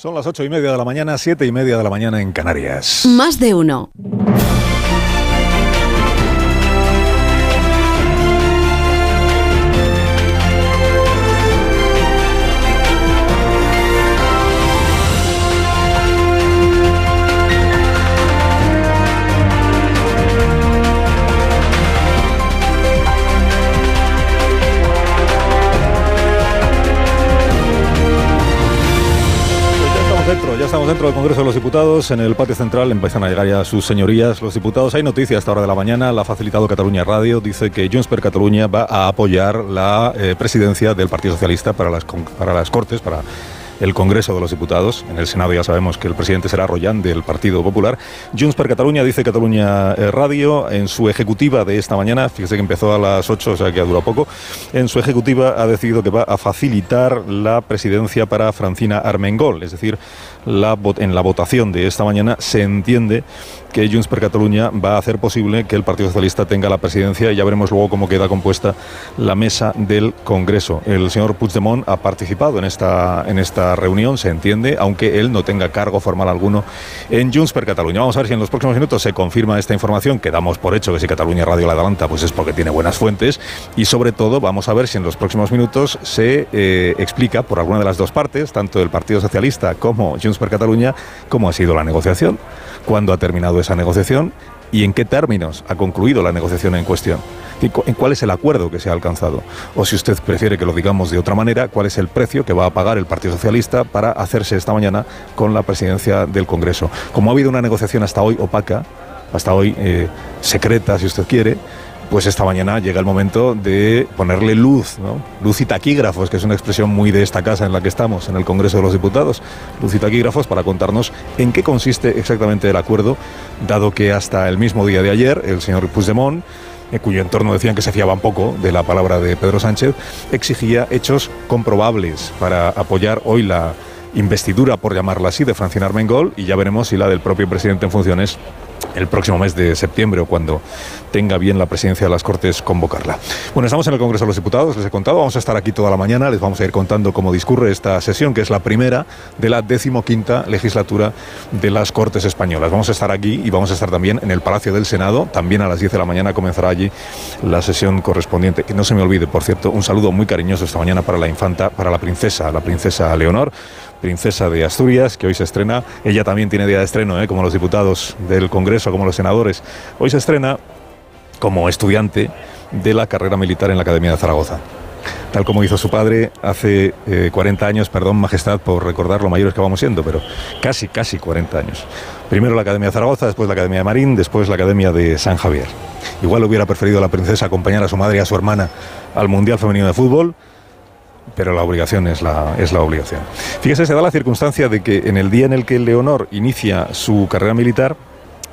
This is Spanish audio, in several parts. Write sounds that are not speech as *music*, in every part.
Son las ocho y media de la mañana, siete y media de la mañana en Canarias. Más de uno. Dentro del Congreso de los Diputados. En el patio central empiezan a llegar ya sus señorías, los diputados. Hay noticias a esta hora de la mañana. La ha facilitado Cataluña Radio. Dice que Junts per Catalunya va a apoyar la eh, presidencia del Partido Socialista para las, para las Cortes, para el Congreso de los Diputados. En el Senado ya sabemos que el presidente será Royan del Partido Popular. Junts per Catalunya, dice Cataluña eh, Radio, en su ejecutiva de esta mañana, fíjese que empezó a las 8, o sea que ha durado poco, en su ejecutiva ha decidido que va a facilitar la presidencia para Francina Armengol, es decir, la, en la votación de esta mañana se entiende que Junts per Catalunya va a hacer posible que el Partido Socialista tenga la presidencia y ya veremos luego cómo queda compuesta la mesa del Congreso. El señor Puigdemont ha participado en esta, en esta reunión, se entiende, aunque él no tenga cargo formal alguno en Junts per Catalunya. Vamos a ver si en los próximos minutos se confirma esta información, que damos por hecho que si Cataluña Radio la adelanta, pues es porque tiene buenas fuentes y sobre todo vamos a ver si en los próximos minutos se eh, explica por alguna de las dos partes, tanto el Partido Socialista como Junts per Catalunya, cómo ha sido la negociación cuándo ha terminado esa negociación y en qué términos ha concluido la negociación en cuestión. ¿En cuál es el acuerdo que se ha alcanzado? O si usted prefiere que lo digamos de otra manera, ¿cuál es el precio que va a pagar el Partido Socialista para hacerse esta mañana con la presidencia del Congreso? Como ha habido una negociación hasta hoy opaca, hasta hoy eh, secreta, si usted quiere, pues esta mañana llega el momento de ponerle luz, ¿no? luz y taquígrafos, que es una expresión muy de esta casa en la que estamos, en el Congreso de los Diputados, luz y taquígrafos para contarnos en qué consiste exactamente el acuerdo, dado que hasta el mismo día de ayer el señor Puigdemont en cuyo entorno decían que se fiaban poco de la palabra de Pedro Sánchez, exigía hechos comprobables para apoyar hoy la investidura, por llamarla así, de Francina Armengol y ya veremos si la del propio presidente en funciones el próximo mes de septiembre o cuando tenga bien la presidencia de las Cortes convocarla. Bueno, estamos en el Congreso de los Diputados, les he contado, vamos a estar aquí toda la mañana, les vamos a ir contando cómo discurre esta sesión, que es la primera de la decimoquinta legislatura de las Cortes Españolas. Vamos a estar aquí y vamos a estar también en el Palacio del Senado, también a las 10 de la mañana comenzará allí la sesión correspondiente. Y no se me olvide, por cierto, un saludo muy cariñoso esta mañana para la infanta, para la princesa, la princesa Leonor, princesa de Asturias, que hoy se estrena. Ella también tiene día de estreno, ¿eh? como los diputados del Congreso, como los senadores. Hoy se estrena como estudiante de la carrera militar en la Academia de Zaragoza. Tal como hizo su padre hace 40 eh, años, perdón, Majestad, por recordar lo mayores que vamos siendo, pero casi, casi 40 años. Primero la Academia de Zaragoza, después la Academia de Marín, después la Academia de San Javier. Igual hubiera preferido la princesa acompañar a su madre y a su hermana al Mundial Femenino de Fútbol, pero la obligación es la, es la obligación. Fíjese, se da la circunstancia de que en el día en el que Leonor inicia su carrera militar,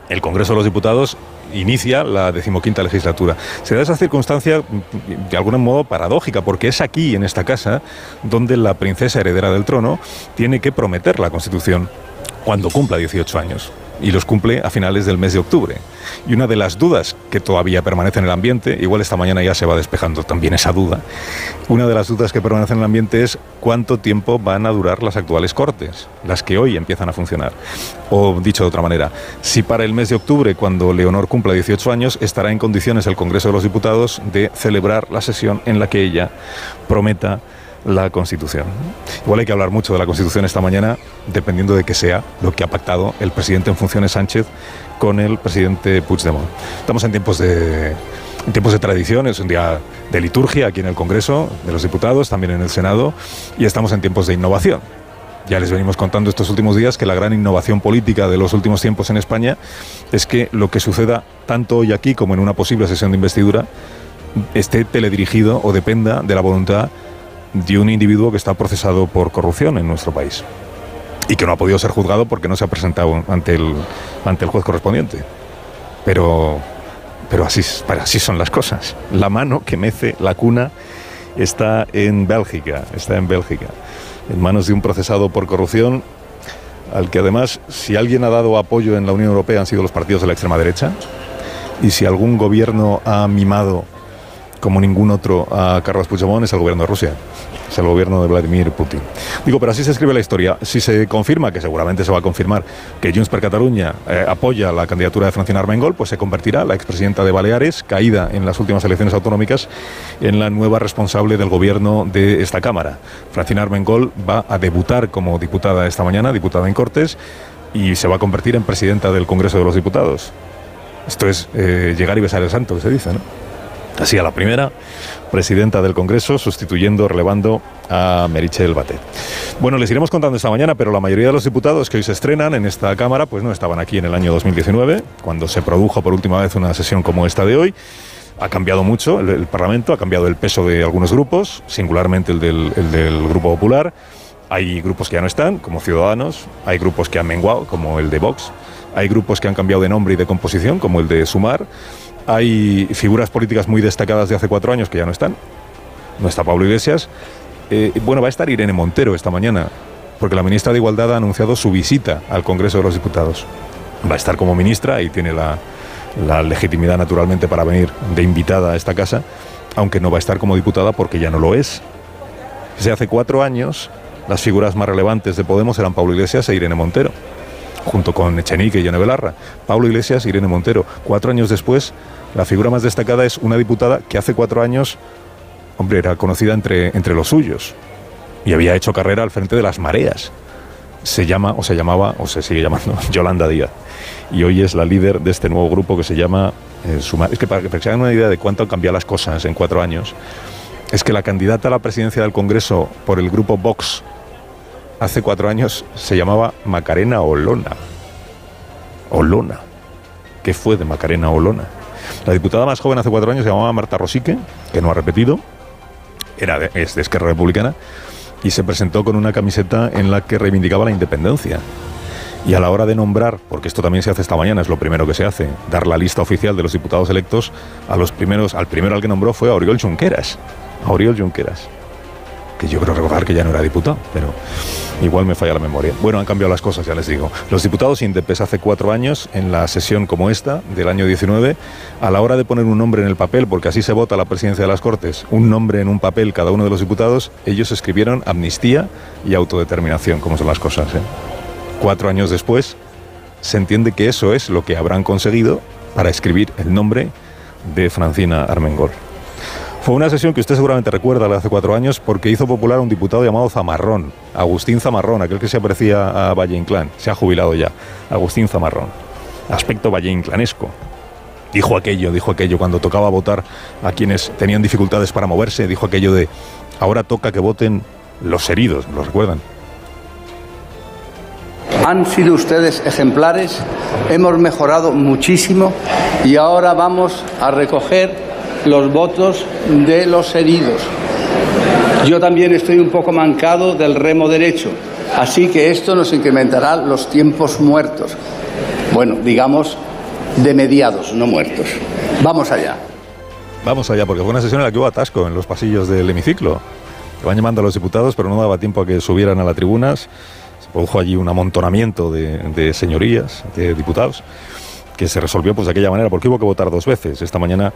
el Congreso de los Diputados inicia la decimoquinta legislatura. Se da esa circunstancia de algún modo paradójica, porque es aquí, en esta casa, donde la princesa heredera del trono tiene que prometer la Constitución cuando cumpla 18 años y los cumple a finales del mes de octubre. Y una de las dudas que todavía permanece en el ambiente, igual esta mañana ya se va despejando también esa duda, una de las dudas que permanece en el ambiente es cuánto tiempo van a durar las actuales cortes, las que hoy empiezan a funcionar. O dicho de otra manera, si para el mes de octubre, cuando Leonor cumpla 18 años, estará en condiciones el Congreso de los Diputados de celebrar la sesión en la que ella prometa la Constitución. Igual hay que hablar mucho de la Constitución esta mañana, dependiendo de que sea lo que ha pactado el presidente en funciones Sánchez con el presidente Puigdemont. Estamos en tiempos de en tiempos de tradición, es un día de liturgia aquí en el Congreso de los Diputados, también en el Senado, y estamos en tiempos de innovación. Ya les venimos contando estos últimos días que la gran innovación política de los últimos tiempos en España es que lo que suceda tanto hoy aquí como en una posible sesión de investidura esté teledirigido o dependa de la voluntad de un individuo que está procesado por corrupción en nuestro país y que no ha podido ser juzgado porque no se ha presentado ante el, ante el juez correspondiente. Pero, pero así, así son las cosas. La mano que mece la cuna está en Bélgica, está en Bélgica, en manos de un procesado por corrupción al que además, si alguien ha dado apoyo en la Unión Europea han sido los partidos de la extrema derecha, y si algún gobierno ha mimado como ningún otro a Carlos Puigdemont es el gobierno de Rusia, es el gobierno de Vladimir Putin. Digo, pero así se escribe la historia. Si se confirma, que seguramente se va a confirmar, que Junts per Cataluña eh, apoya la candidatura de Francina Armengol, pues se convertirá la expresidenta de Baleares, caída en las últimas elecciones autonómicas, en la nueva responsable del gobierno de esta Cámara. Francina Armengol va a debutar como diputada esta mañana, diputada en Cortes, y se va a convertir en presidenta del Congreso de los Diputados. Esto es eh, llegar y besar el santo, se dice, ¿no? Así a la primera, presidenta del Congreso, sustituyendo, relevando a Merichel Batet. Bueno, les iremos contando esta mañana, pero la mayoría de los diputados que hoy se estrenan en esta Cámara, pues no estaban aquí en el año 2019, cuando se produjo por última vez una sesión como esta de hoy. Ha cambiado mucho el, Parlamento, ha cambiado el peso de algunos grupos, singularmente el del, el del Grupo Popular. Hay grupos que ya no están, como Ciudadanos, hay grupos que han menguado, como el de Vox, hay grupos que han cambiado de nombre y de composición, como el de Sumar hay figuras políticas muy destacadas de hace cuatro años que ya no están. No está Pablo Iglesias. Eh, bueno, va a estar Irene Montero esta mañana, porque la ministra de Igualdad ha anunciado su visita al Congreso de los Diputados. Va a estar como ministra y tiene la, la legitimidad naturalmente para venir de invitada a esta casa, aunque no va a estar como diputada porque ya no lo es. Desde hace cuatro años, las figuras más relevantes de Podemos eran Pablo Iglesias e Irene Montero junto con Echenique y Yone Belarra. Pablo Iglesias y Irene Montero. Cuatro años después, la figura más destacada es una diputada que hace cuatro años, hombre, era conocida entre, entre los suyos y había hecho carrera al frente de las mareas. Se llama, o se llamaba, o se sigue llamando, *laughs* Yolanda Díaz. Y hoy es la líder de este nuevo grupo que se llama eh. Es que para que se hagan una idea de cuánto han cambiado las cosas en cuatro años, es que la candidata a la presidencia del Congreso por el grupo Vox hace cuatro años se llamaba Macarena Olona. Olona. ¿Qué fue de Macarena Olona? La diputada más joven hace cuatro años se llamaba Marta Rosique, que no ha repetido, era de, es Esquerra Republicana, y se presentó con una camiseta en la que reivindicaba la independencia. Y a la hora de nombrar, porque esto también se hace esta mañana, es lo primero que se hace, dar la lista oficial de los diputados electos, a los primeros, al primero al que nombró fue a Oriol Junqueras. A Oriol Junqueras que yo creo recordar que ya no era diputado, pero igual me falla la memoria. Bueno, han cambiado las cosas, ya les digo. Los diputados indepes hace cuatro años, en la sesión como esta, del año 19, a la hora de poner un nombre en el papel, porque así se vota la presidencia de las Cortes, un nombre en un papel cada uno de los diputados, ellos escribieron amnistía y autodeterminación, como son las cosas. ¿eh? Cuatro años después, se entiende que eso es lo que habrán conseguido para escribir el nombre de Francina Armengol. Fue una sesión que usted seguramente recuerda de hace cuatro años porque hizo popular a un diputado llamado Zamarrón, Agustín Zamarrón, aquel que se parecía a Valle Inclán. Se ha jubilado ya, Agustín Zamarrón. Aspecto Valle Inclanesco. Dijo aquello, dijo aquello cuando tocaba votar a quienes tenían dificultades para moverse, dijo aquello de ahora toca que voten los heridos, ¿lo recuerdan? Han sido ustedes ejemplares, hemos mejorado muchísimo y ahora vamos a recoger los votos de los heridos. Yo también estoy un poco mancado del remo derecho, así que esto nos incrementará los tiempos muertos. Bueno, digamos de mediados, no muertos. Vamos allá. Vamos allá, porque fue una sesión en la que hubo atasco en los pasillos del hemiciclo. van llamando a los diputados, pero no daba tiempo a que subieran a las tribunas. Se produjo allí un amontonamiento de, de señorías, de diputados que se resolvió pues de aquella manera, porque hubo que votar dos veces. Esta mañana,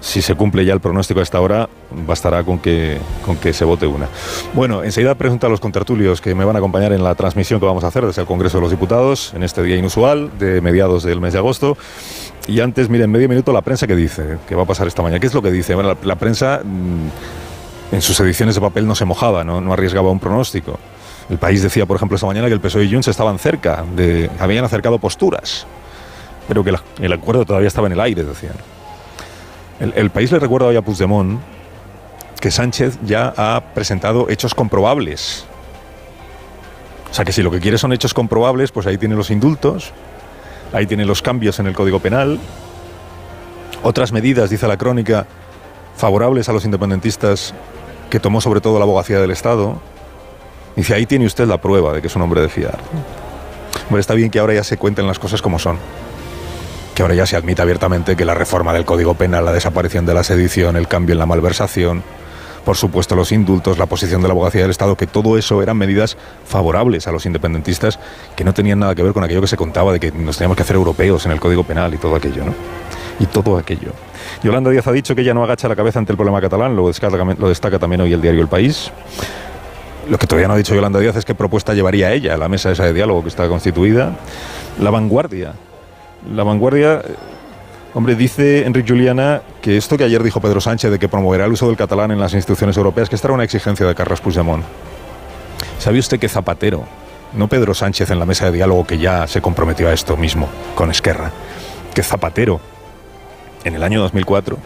si se cumple ya el pronóstico a esta hora, bastará con que, con que se vote una. Bueno, enseguida pregunto a los contertulios que me van a acompañar en la transmisión que vamos a hacer desde el Congreso de los Diputados en este día inusual de mediados del mes de agosto. Y antes, miren, medio minuto la prensa que dice, que va a pasar esta mañana. ¿Qué es lo que dice? La, prensa mm, en sus ediciones de papel no se mojaba, no, no arriesgaba un pronóstico. El país decía, por ejemplo, esta mañana que el PSOE y Junts estaban cerca, de, habían acercado posturas pero que el acuerdo todavía estaba en el aire, decían. El, país le recuerda hoy a Puigdemont que Sánchez ya ha presentado hechos comprobables. O sea que si lo que quiere son hechos comprobables, pues ahí tiene los indultos, ahí tiene los cambios en el Código Penal, otras medidas, dice la crónica, favorables a los independentistas que tomó sobre todo la abogacía del Estado. Dice, ahí tiene usted la prueba de que es un hombre de fiar. Hombre, está bien que ahora ya se cuenten las cosas como son que ahora ya se admite abiertamente que la reforma del Código Penal, la desaparición de la sedición, el cambio en la malversación, por supuesto los indultos, la posición de la abogacía del Estado, que todo eso eran medidas favorables a los independentistas que no tenían nada que ver con aquello que se contaba de que nos teníamos que hacer europeos en el Código Penal y todo aquello, ¿no? y todo aquello. Yolanda Díaz ha dicho que ella no agacha la cabeza ante el problema catalán, lo destaca, también hoy el diario El País. Lo que todavía no ha dicho Yolanda Díaz es qué propuesta llevaría ella a la mesa esa de diálogo que está constituida. La vanguardia. La vanguardia, eh, hombre, dice Enrique Juliana que esto que ayer dijo Pedro Sánchez de que promoverá el uso del catalán en las instituciones europeas, que esta era una exigencia de Carlos Puigdemont. ¿Sabe usted que Zapatero, no Pedro Sánchez en la mesa de diálogo que ya se comprometió a esto mismo con Esquerra, que Zapatero en el año 2004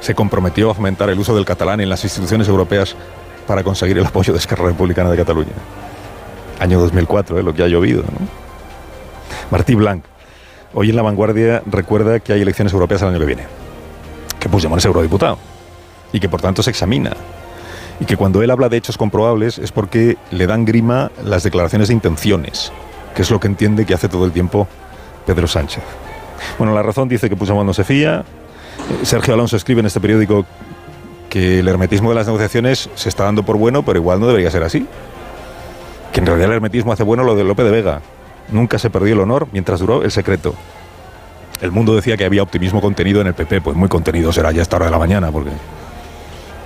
se comprometió a fomentar el uso del catalán en las instituciones europeas para conseguir el apoyo de Esquerra Republicana de Cataluña. Año 2004, ¿eh? lo que ha llovido. ¿no? Martí Blanc, hoy en La Vanguardia recuerda que hay elecciones europeas el año que viene, que Puigdemont es eurodiputado y que por tanto se examina. Y que cuando él habla de hechos comprobables es porque le dan grima las declaraciones de intenciones, que es lo que entiende que hace todo el tiempo Pedro Sánchez. Bueno, la razón dice que Puigdemont no se fía. Sergio Alonso escribe en este periódico que el hermetismo de las negociaciones se está dando por bueno, pero igual no debería ser así. Que en realidad el hermetismo hace bueno lo de López de Vega. Nunca se perdió el honor mientras duró el secreto. El mundo decía que había optimismo contenido en el PP, pues muy contenido será ya esta hora de la mañana, porque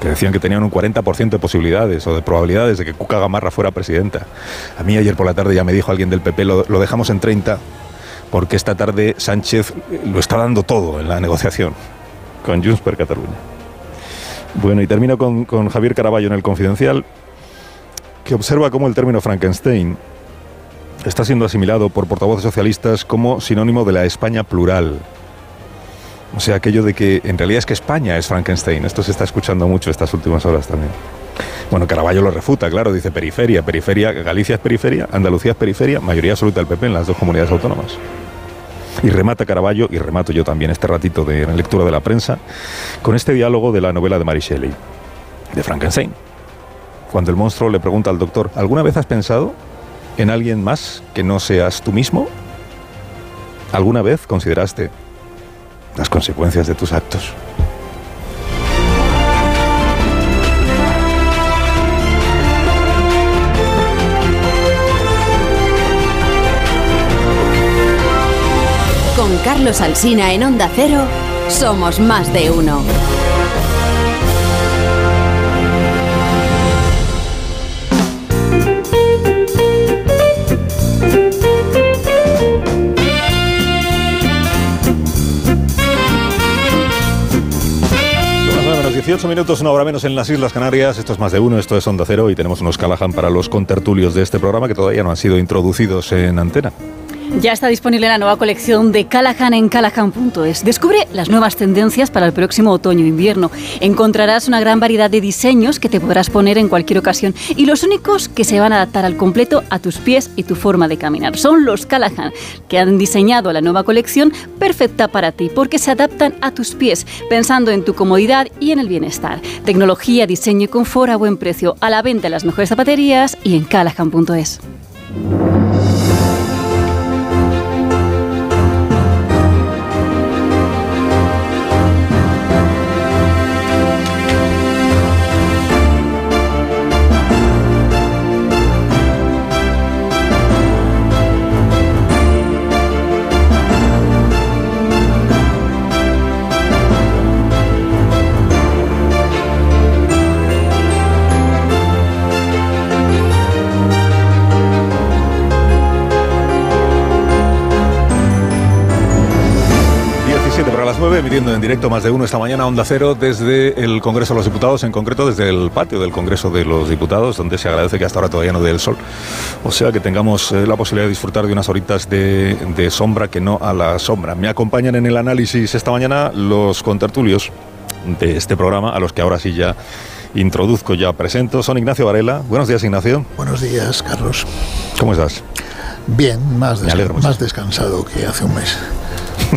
que decían que tenían un 40% de posibilidades o de probabilidades de que Cuca Gamarra fuera presidenta. A mí ayer por la tarde ya me dijo alguien del PP, lo, lo dejamos en 30, porque esta tarde Sánchez lo está dando todo en la negociación con Junts per Cataluña. Bueno, y termino con, con Javier Caraballo en el Confidencial, que observa cómo el término Frankenstein está siendo asimilado por portavoces socialistas como sinónimo de la España plural. O sea, aquello de que en realidad es que España es Frankenstein. Esto se está escuchando mucho estas últimas horas también. Bueno, Caraballo lo refuta, claro, dice periferia, periferia, Galicia es periferia, Andalucía es periferia, mayoría absoluta del PP en las dos comunidades autónomas. Y remata Caraballo, y remato yo también este ratito de lectura de la prensa, con este diálogo de la novela de Mary Shelley, de Frankenstein. Cuando el monstruo le pregunta al doctor, ¿alguna vez has pensado en alguien más que no seas tú mismo? ¿Alguna vez consideraste las consecuencias de tus actos? Con Carlos Alsina en Onda Cero, somos más de uno. 18 minutos, una hora menos en las Islas Canarias. Esto es más de uno, esto es Onda Cero y tenemos unos Callahan para los contertulios de este programa que todavía no han sido introducidos en antena. Ya está disponible la nueva colección de Callahan en callahan.es. Descubre las nuevas tendencias para el próximo otoño-invierno. Encontrarás una gran variedad de diseños que te podrás poner en cualquier ocasión y los únicos que se van a adaptar al completo a tus pies y tu forma de caminar. Son los Callahan, que han diseñado la nueva colección perfecta para ti porque se adaptan a tus pies, pensando en tu comodidad y en el bienestar. Tecnología, diseño y confort a buen precio, a la venta en las mejores zapaterías y en callahan.es. emitiendo en directo más de uno esta mañana Onda Cero desde el Congreso de los Diputados, en concreto desde el patio del Congreso de los Diputados, donde se agradece que hasta ahora todavía no dé el sol. O sea que tengamos eh, la posibilidad de disfrutar de unas horitas de, de sombra que no a la sombra. Me acompañan en el análisis esta mañana los contertulios de este programa, a los que ahora sí ya introduzco, ya presento. Son Ignacio Varela. Buenos días, Ignacio. Buenos días, Carlos. ¿Cómo estás? Bien, más, más descansado que hace un mes.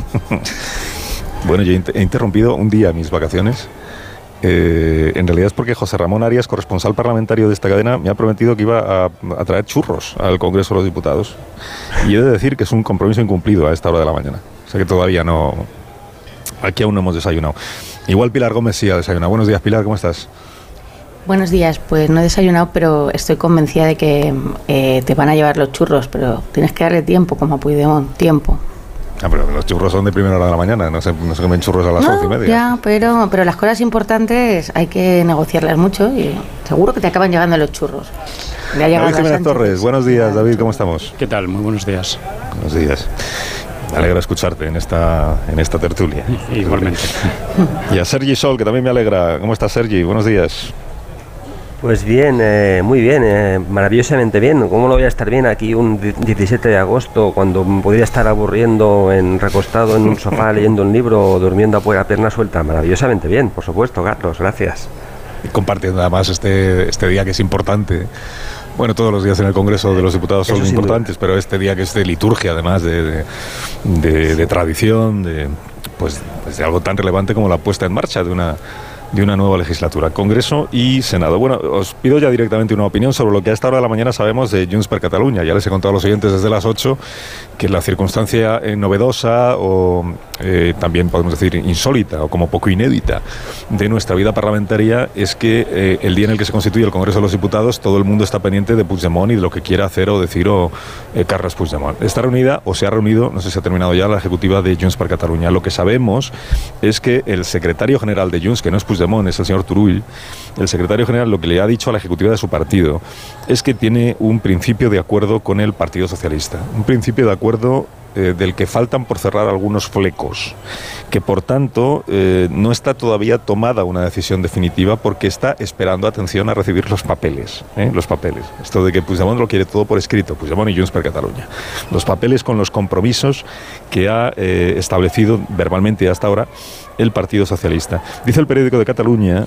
*laughs* Bueno, yo he inter- he interrumpido un día mis vacaciones. Eh, en realidad es porque José Ramón Arias, corresponsal parlamentario de esta cadena, me ha prometido que iba a, a traer churros al Congreso de los Diputados. Y he de decir que es un compromiso incumplido a esta hora de la mañana. O sea que todavía no. Aquí aún no hemos desayunado. Igual Pilar Gómez sí ha desayunado. Buenos días, Pilar, ¿cómo estás? Buenos días, pues no he desayunado, pero estoy convencida de que eh, te van a llevar los churros, pero tienes que darle tiempo, como a Puigdemont, tiempo. Ah, pero los churros son de primera hora de la mañana, no se, no se comen churros a las once y media. Ya, pero, pero las cosas importantes hay que negociarlas mucho y seguro que te acaban llegando los churros. Llegado David Jiménez. Torres, buenos días, David, ¿cómo estamos? ¿Qué tal? Muy buenos días. Buenos días. Me alegra escucharte en esta, en esta tertulia. Igualmente. *laughs* Y a Sergi Sol, que también me alegra. ¿Cómo estás, Sergi? Buenos días. Pues bien, eh, muy bien, eh, maravillosamente bien. ¿Cómo no voy a estar bien aquí un di- 17 de agosto cuando podría estar aburriendo en recostado en un sofá *laughs* leyendo un libro o durmiendo a pierna suelta? Maravillosamente bien, por supuesto, Carlos, gracias. Y compartiendo además este, este día que es importante. Bueno, todos los días en el Congreso de los Diputados son Eso importantes, pero este día que es de liturgia, además de, de, de- de tradición, de, pues, pues de algo tan relevante como la puesta en marcha de una, de una nueva legislatura, Congreso y Senado. Bueno, os pido ya directamente una opinión sobre lo que a esta hora de la mañana sabemos de Junts per Catalunya. Ya les he contado a los oyentes desde las 8 que la circunstancia eh, novedosa o eh, también podemos decir insólita o como poco inédita de nuestra vida parlamentaria es que eh, el día en el que se constituye el Congreso de los Diputados todo el mundo está pendiente de Puigdemont y de lo que quiera hacer o decir o, eh, Carles Puigdemont. Está reunida o se ha reunido, no sé si ha terminado ya, la ejecutiva de Junts per Catalunya. Lo que sabemos es que el secretario general de Junts, que no es Puigdemont, es el señor Turull, el secretario general lo que le ha dicho a la ejecutiva de su partido es que tiene un principio de acuerdo con el Partido Socialista. Un principio de acuerdo eh, del que faltan por cerrar algunos flecos, que por tanto eh, no está todavía tomada una decisión definitiva porque está esperando, atención, a recibir los papeles. ¿eh? Los papeles. Esto de que Puigdemont lo quiere todo por escrito, Puigdemont y Junts per Catalunya. Los papeles con los compromisos que ha establecido verbalmente hasta ahora el Partido Socialista. Dice el periódico de Cataluña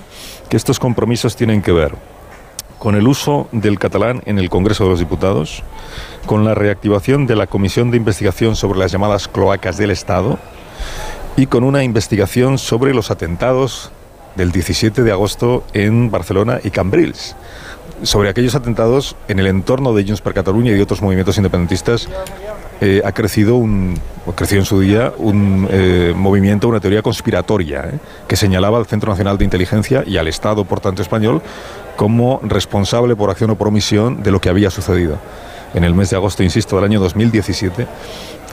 que estos compromisos tienen que ver con el uso del catalán en el Congreso de los Diputados, con la reactivación de la Comisión de Investigación sobre las llamadas cloacas del Estado y con una investigación sobre los atentados del 17 de agosto en Barcelona y Cambrils. Sobre aquellos atentados en el entorno de Junts per Catalunya y de otros movimientos independentistas eh, ha crecido un creció en su día un eh, movimiento, una teoría conspiratoria eh, que señalaba al Centro Nacional de Inteligencia y al Estado, por tanto español, como responsable por acción o por omisión de lo que había sucedido. En el mes de agosto, insisto, del año 2017,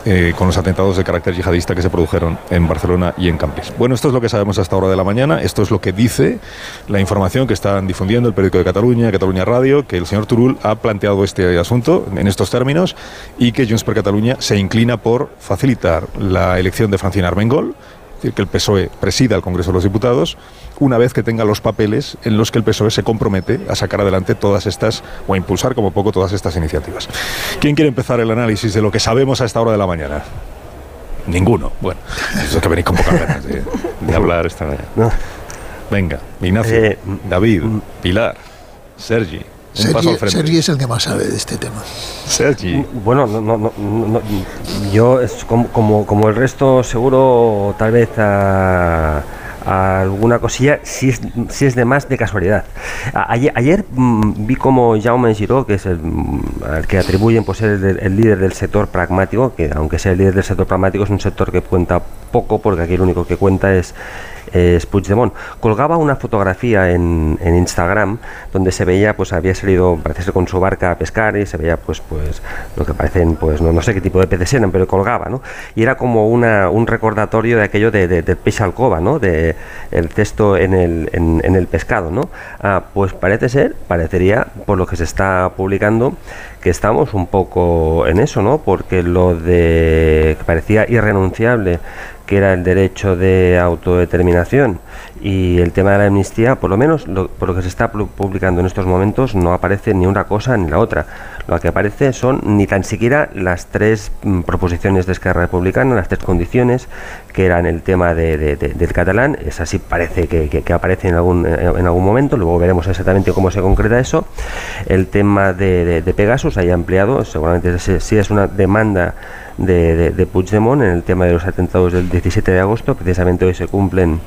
eh, con los atentados de carácter yihadista que se produjeron en Barcelona y en Cambrils. Bueno, esto es lo que sabemos hasta hora de la mañana, esto es lo que dice la información que están difundiendo el periódico de Cataluña, Cataluña Radio, que el señor Turul ha planteado este asunto en estos términos y que Junts per Catalunya se inclina por facilitar la elección de Francina Armengol, decir, que el PSOE presida el Congreso de los Diputados, una vez que tenga los papeles en los que el PSOE se compromete a sacar adelante todas estas, o a impulsar como poco todas estas iniciativas. ¿Quién quiere empezar el análisis de lo que sabemos a esta hora de la mañana? Ninguno. Bueno, eso es que venís con pocas ganas de, de hablar esta mañana. Venga, Ignacio, Eh, David, Pilar, Sergi. Un paso Sergi, al frente. Sergi es el que más sabe de este tema. Sergi. Bueno, no, no, no, no, yo es como, como, como el resto seguro tal vez a, a alguna cosilla si es, si es de más de casualidad. A- Ayer, ayer mm, vi como Jaume Giró, que es el mm, al que atribuyen por ser el, el líder del sector pragmático, que aunque sea el líder del sector pragmático es un sector que cuenta poco porque aquí lo único que cuenta es es Puigdemont. Colgaba una fotografía en, en Instagram donde se veía, pues había salido, parece ser con su barca a pescar y se veía, pues, pues lo que parecen, pues no, no sé qué tipo de peces eran, pero colgaba, ¿no? Y era como una, un recordatorio de aquello de, de- pez alcoba, ¿no? De el cesto en el, en, en el pescado, ¿no? Ah, pues parece ser, parecería, por lo que se está publicando, estamos un poco en eso, ¿no? Porque lo de que parecía irrenunciable que era el derecho de autodeterminación y el tema de la amnistía, por lo menos lo- por lo que se está pu- publicando en estos momentos, no aparece ni una cosa ni la otra. Lo que aparece son ni tan siquiera las tres mm, proposiciones de Esquerra Republicana, las tres condiciones, que eran el tema de- de- de- del catalán, es así parece que, que- que aparece en algún, eh, en algún momento, luego veremos exactamente cómo se concreta eso. El tema de, Pegasus, ahí ampliado, seguramente si es una demanda de, de, de Puigdemont en el tema de los atentados del 17 de agosto, precisamente hoy se cumplen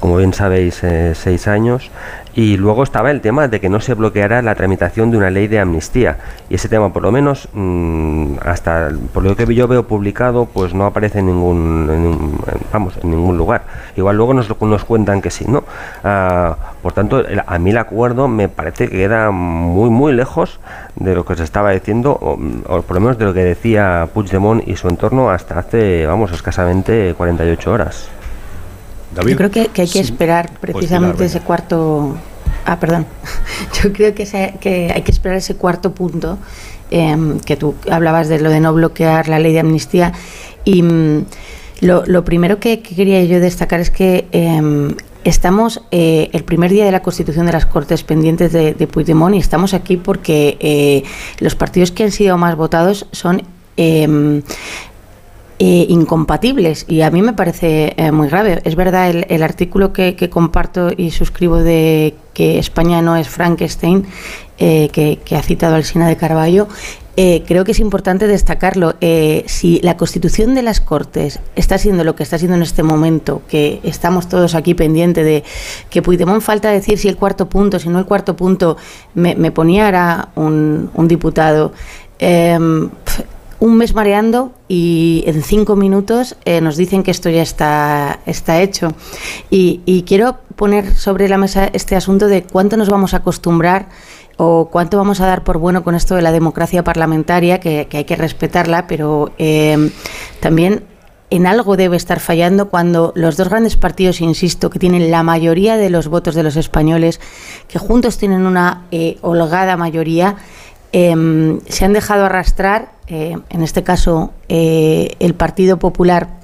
como bien sabéis, eh, seis años. Y luego estaba el tema de que no se bloqueara la tramitación de una ley de amnistía. Y ese tema, por lo menos, mm, hasta por lo que yo veo publicado, pues no aparece en ningún, vamos, en ningún lugar. Igual luego nos, nos cuentan que sí, ¿no? Ah, por tanto, a mí el acuerdo me parece que queda muy, muy lejos de lo que se estaba diciendo, o, por lo menos de lo que decía Puigdemont y su entorno hasta hace, vamos, escasamente 48 horas. Yo creo que, hay que esperar pues precisamente ese cuarto. Ah, perdón. *laughs* Yo creo que, que hay que esperar ese cuarto punto em, que tú hablabas de lo de no bloquear la ley de amnistía. Y mm, lo, primero que, quería yo destacar es que em, estamos eh, el primer día de la constitución de las Cortes pendientes de, de Puigdemont y estamos aquí porque eh, los partidos que han sido más votados son em, eh, incompatibles y a mí me parece eh, muy grave. Es verdad el, artículo que, comparto y suscribo de que España no es Frankenstein, eh, que, ha citado Alsina de Carballo. creo que es importante destacarlo. si la constitución de las Cortes está siendo lo que está siendo en este momento, que estamos todos aquí pendientes de que Puigdemont falta decir si el cuarto punto, si no el cuarto punto, me, ponía ahora un, un diputado un mes mareando y en cinco minutos eh, nos dicen que esto ya está, está hecho. Y, quiero poner sobre la mesa este asunto de cuánto nos vamos a acostumbrar o cuánto vamos a dar por bueno con esto de la democracia parlamentaria, que, hay que respetarla, pero eh, también en algo debe estar fallando cuando los dos grandes partidos, insisto, que tienen la mayoría de los votos de los españoles, que juntos tienen una eh, holgada mayoría, se han dejado arrastrar, eh, en este caso eh, el Partido Popular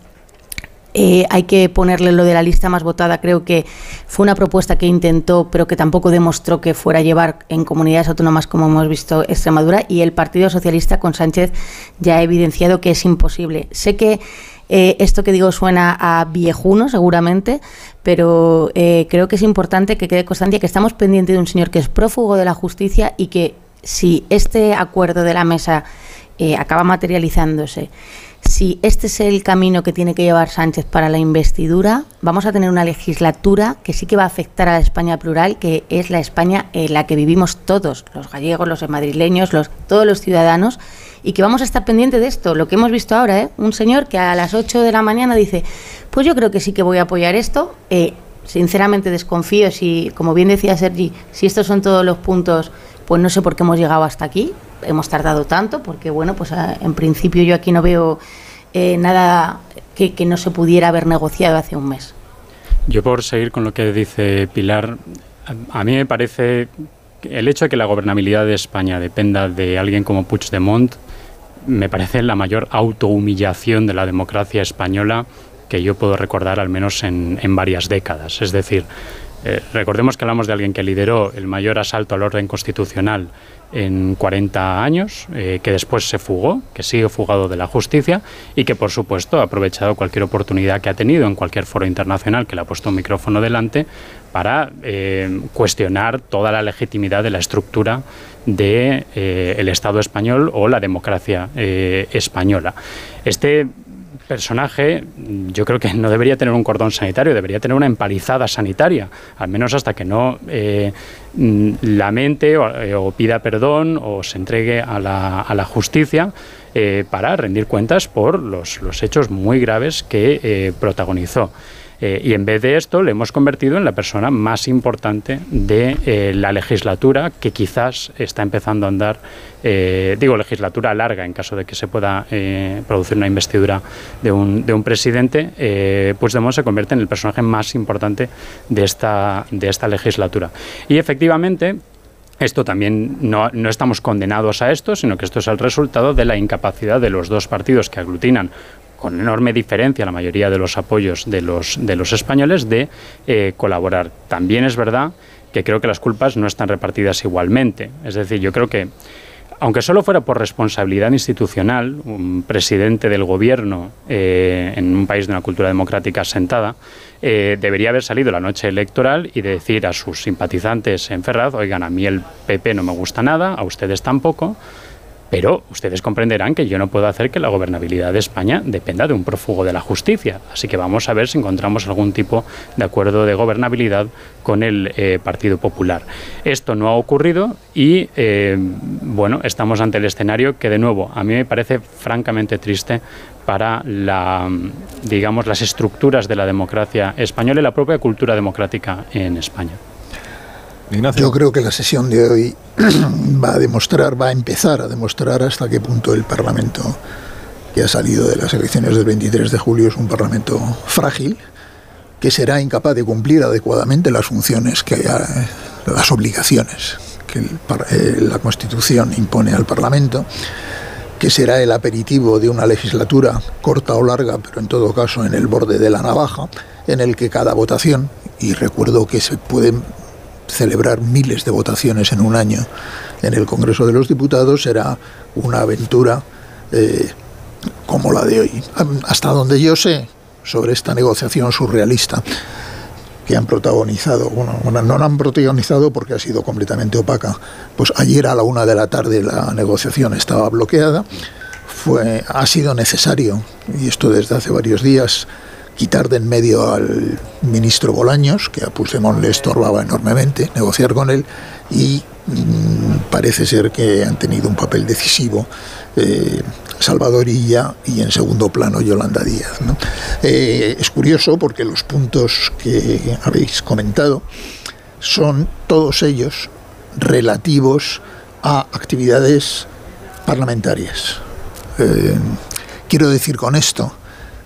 eh, hay que ponerle lo de la lista más votada. Creo que fue una propuesta que intentó, pero que tampoco demostró que fuera a llevar en comunidades autónomas, como hemos visto Extremadura. Y el Partido Socialista con Sánchez ya ha evidenciado que es imposible. Sé que esto que digo suena a viejuno, seguramente, pero creo que es importante que quede constancia que estamos pendientes de un señor que es prófugo de la justicia y que si este acuerdo de la mesa eh, acaba materializándose, si este es el camino que tiene que llevar Sánchez para la investidura, vamos a tener una legislatura que sí que va a afectar a la España plural, que es la España en la que vivimos todos, los gallegos, los madrileños, los, todos los ciudadanos, y que vamos a estar pendientes de esto, lo que hemos visto ahora, ¿eh? un señor que a las 8 de la mañana dice, pues yo creo que sí que voy a apoyar esto. Eh, sinceramente desconfío si, como bien decía Sergi, si estos son todos los puntos pues no sé por qué hemos llegado hasta aquí, hemos tardado tanto, porque bueno, pues ah, en principio yo aquí no veo eh, nada que, no se pudiera haber negociado hace un mes. Yo por seguir con lo que dice Pilar, a, mí me parece el hecho de que la gobernabilidad de España dependa de alguien como Puigdemont me parece la mayor autohumillación de la democracia española que yo puedo recordar al menos en, en varias décadas. Es decir, eh, recordemos que hablamos de alguien que lideró el mayor asalto al orden constitucional en 40 años, eh, que después se fugó, que sigue fugado de la justicia y que, por supuesto, ha aprovechado cualquier oportunidad que ha tenido en cualquier foro internacional que le ha puesto un micrófono delante para eh, cuestionar toda la legitimidad de la estructura del de, el Estado español o la democracia española. Este personaje yo creo que no debería tener un cordón sanitario, debería tener una empalizada sanitaria, al menos hasta que no eh, lamente eh, o, pida perdón o se entregue a la, a la justicia eh, para rendir cuentas por los hechos muy graves que protagonizó. Eh, y en vez de esto le hemos convertido en la persona más importante de eh, la legislatura que quizás está empezando a andar, eh, digo legislatura larga en caso de que se pueda producir una investidura de un, de un presidente, pues Puigdemont se convierte en el personaje más importante de esta, de esta legislatura. Y efectivamente, esto también no, no, estamos condenados a esto, sino que esto es el resultado de la incapacidad de los dos partidos que aglutinan con enorme diferencia la mayoría de los apoyos de los, de los españoles de eh, colaborar. También es verdad que creo que las culpas no están repartidas igualmente. Es decir, yo creo que, aunque solo fuera por responsabilidad institucional, un presidente del gobierno eh, en un país de una cultura democrática asentada, eh, debería haber salido la noche electoral y decir a sus simpatizantes en Ferraz, oigan, a mí el PP no me gusta nada, a ustedes tampoco, Pero ustedes comprenderán que yo no puedo hacer que la gobernabilidad de España dependa de un prófugo de la justicia. Así que vamos a ver si encontramos algún tipo de acuerdo de gobernabilidad con el eh, Partido Popular. Esto no ha ocurrido y, eh, bueno, estamos ante el escenario que, de nuevo, a mí me parece francamente triste para la, digamos, las estructuras de la democracia española y la propia cultura democrática en España. Yo creo que la sesión de hoy *clears throat* va a demostrar, va a empezar a demostrar hasta qué punto el Parlamento que ha salido de las elecciones del 23 de julio es un Parlamento frágil, que será incapaz de cumplir adecuadamente las funciones, que las obligaciones que eh, la Constitución impone al Parlamento, que será el aperitivo de una legislatura corta o larga, pero en todo caso en el borde de la navaja, en el que cada votación, y recuerdo que se pueden celebrar miles de votaciones en un año en el Congreso de los Diputados será una aventura eh, como la de hoy. Hasta donde yo sé sobre esta negociación surrealista que han protagonizado, bueno, no la han protagonizado porque ha sido completamente opaca. Pues ayer a la una de la tarde la negociación estaba bloqueada. Fue, ha sido necesario, y esto desde hace varios días, quitar de en medio al ministro Bolaños, que a Puigdemont le estorbaba enormemente, negociar con él, y mm, parece ser que han tenido un papel decisivo eh, Salvadorilla y en segundo plano Yolanda Díaz. Eh, es curioso porque los puntos que habéis comentado son todos ellos relativos a actividades parlamentarias. Eh, quiero decir con esto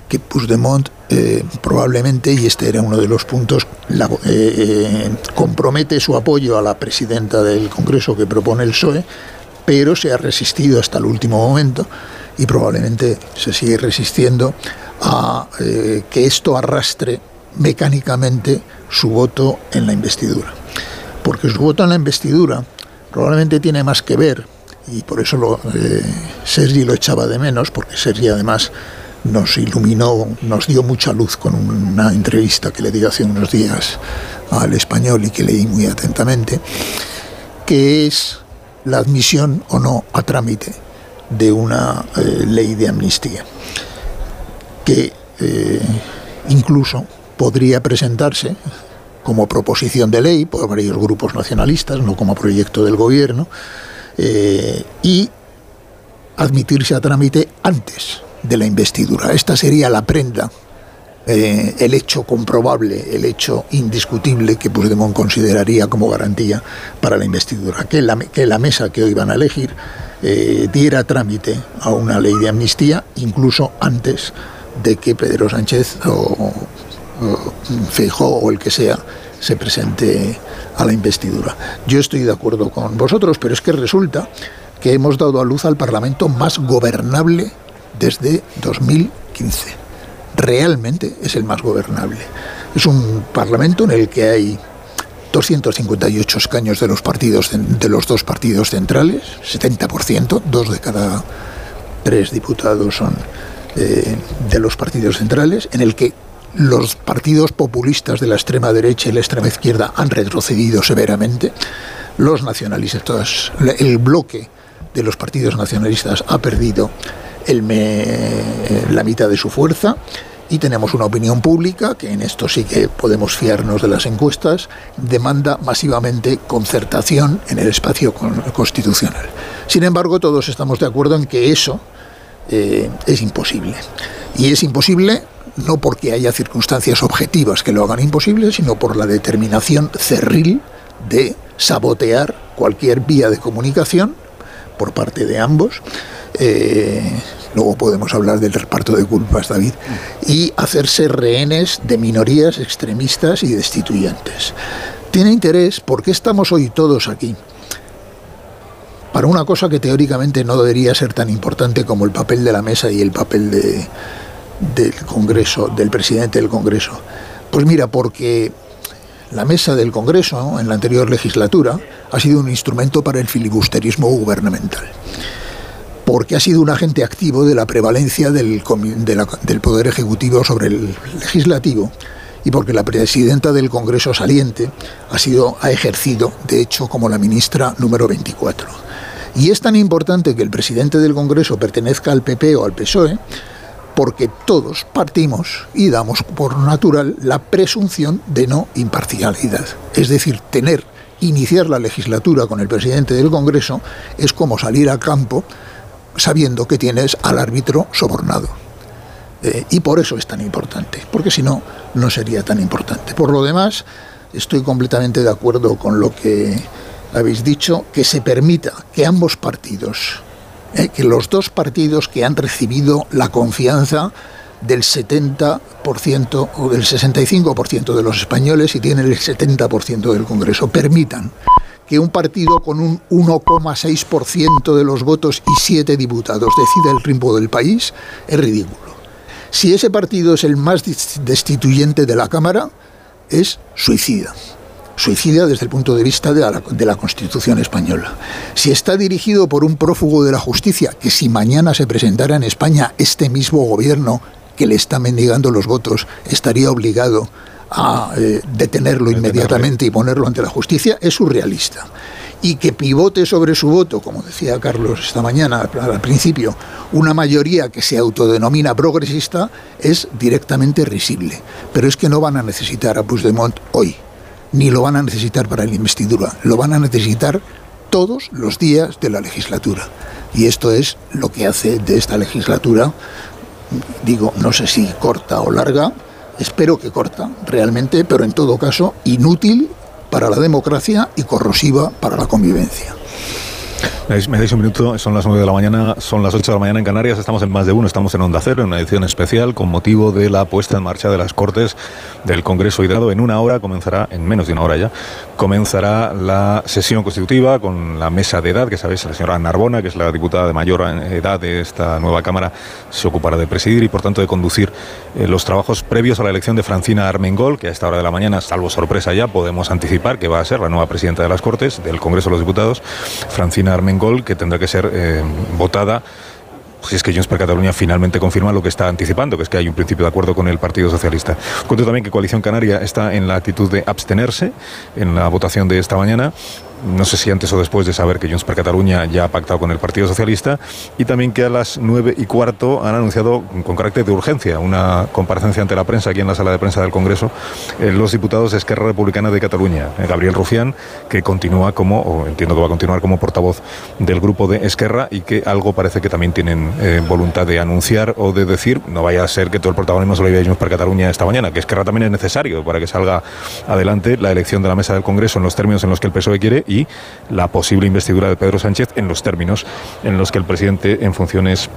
que Puigdemont eh, probablemente, y este era uno de los puntos, eh, eh, compromete su apoyo a la presidenta del Congreso que propone el PSOE, pero se ha resistido hasta el último momento y probablemente se sigue resistiendo a que esto arrastre mecánicamente su voto en la investidura. Porque su voto en la investidura probablemente tiene más que ver, y por eso lo, Sergi lo echaba de menos, porque Sergi además nos iluminó, nos dio mucha luz con una entrevista que le dio hace unos días al español y que leí muy atentamente, que es la admisión o no a trámite de una eh, ley de amnistía, que eh, incluso podría presentarse como proposición de ley por varios grupos nacionalistas, no como proyecto del gobierno, eh, y admitirse a trámite antes de la investidura. Esta sería la prenda, eh, el hecho comprobable, el hecho indiscutible que Puigdemont consideraría como garantía para la investidura. Que la, que la mesa que hoy van a elegir eh, diera trámite a una ley de amnistía, incluso antes de que Pedro Sánchez o, o o el que sea se presente a la investidura. Yo estoy de acuerdo con vosotros, pero es que resulta que hemos dado a luz al Parlamento más gobernable desde 2015. Realmente es el más gobernable. Es un parlamento en el que hay 258 escaños de los partidos de los dos partidos centrales, 70%, dos de cada tres diputados son eh, de los partidos centrales, en el que los partidos populistas de la extrema derecha y la extrema izquierda han retrocedido severamente, los nacionalistas, el bloque de los partidos nacionalistas ha perdido el la mitad de su fuerza y tenemos una opinión pública, que en esto sí que podemos fiarnos de las encuestas, demanda masivamente concertación en el espacio constitucional. Sin embargo, todos estamos de acuerdo en que eso eh, es imposible. Y es imposible no porque haya circunstancias objetivas que lo hagan imposible, sino por la determinación cerril de sabotear cualquier vía de comunicación por parte de ambos eh, luego podemos hablar del reparto de culpas, David, y hacerse rehenes de minorías extremistas y destituyentes. Tiene interés porque estamos hoy todos aquí para una cosa que teóricamente no debería ser tan importante como el papel de la mesa y el papel de, del Congreso, del presidente del Congreso. Pues mira, porque la mesa del Congreso en la anterior legislatura ha sido un instrumento para el filibusterismo gubernamental porque ha sido un agente activo de la prevalencia del, Poder Ejecutivo sobre el Legislativo y porque la presidenta del Congreso saliente ha, sido, ha ejercido, de hecho, como la ministra número 24. Y es tan importante que el presidente del Congreso pertenezca al PP o al PSOE porque todos partimos y damos por natural la presunción de no imparcialidad. Es decir, tener, iniciar la legislatura con el presidente del Congreso es como salir al campo sabiendo que tienes al árbitro sobornado. Eh, y por eso es tan importante, porque si no, no sería tan importante. Por lo demás, estoy completamente de acuerdo con lo que habéis dicho, que se permita que ambos partidos, eh, que los dos partidos que han recibido la confianza del 70% o del 65% de los españoles y tienen el 70% del Congreso, permitan que un partido con un 1,6% de los votos y siete diputados decida el ritmo del país es ridículo. Si ese partido es el más destituyente de la Cámara, es suicida. Suicida desde el punto de vista de la, de la, Constitución española. Si está dirigido por un prófugo de la justicia, que si mañana se presentara en España este mismo gobierno que le está mendigando los votos, estaría obligado a eh, detenerlo inmediatamente y ponerlo ante la justicia, es surrealista. Y que pivote sobre su voto, como decía Carlos esta mañana al principio, una mayoría que se autodenomina progresista, es directamente risible. Pero es que no van a necesitar a Puigdemont hoy, ni lo van a necesitar para la investidura, lo van a necesitar todos los días de la legislatura. Y esto es lo que hace de esta legislatura, digo, no sé si corta o larga, espero que corta realmente, pero en todo caso inútil para la democracia y corrosiva para la convivencia. Me dais un minuto, son las 9 de la mañana, son las 8 de la mañana en Canarias, estamos en más de uno, estamos en Onda Cero, en una edición especial con motivo de la puesta en marcha de las Cortes del Congreso Hidrado. En una hora comenzará, en menos de una hora ya, comenzará la sesión constitutiva con la mesa de edad, que sabéis, la señora Narbona, que es la diputada de mayor edad de esta nueva Cámara, se ocupará de presidir y por tanto de conducir eh, los trabajos previos a la elección de Francina Armengol, que a esta hora de la mañana, salvo sorpresa ya, podemos anticipar que va a ser la nueva presidenta de las Cortes, del Congreso de los Diputados, Francina Armengol gol que tendrá que ser eh, votada si es que Junts per Cataluña finalmente confirma lo que está anticipando, que es que hay un principio de acuerdo con el Partido Socialista. Cuento también que Coalición Canaria está en la actitud de abstenerse en la votación de esta mañana no sé si antes o después de saber que Junts per Cataluña ya ha pactado con el Partido Socialista y también que a las nueve y cuarto han anunciado con carácter de urgencia una comparecencia ante la prensa aquí en la sala de prensa del Congreso eh, los diputados de Esquerra Republicana de Cataluña, eh, Gabriel Rufián, que continúa como, o entiendo que va a continuar como portavoz del grupo de Esquerra y que algo parece que también tienen eh, voluntad de anunciar o de decir, no vaya a ser que todo el protagonismo se lo lleve Junts per Cataluña esta mañana, que Esquerra también es necesario para que salga adelante la elección de la mesa del Congreso en los términos en los que el PSOE quiere la posible investidura de Pedro Sánchez en los términos en los que el presidente en funciones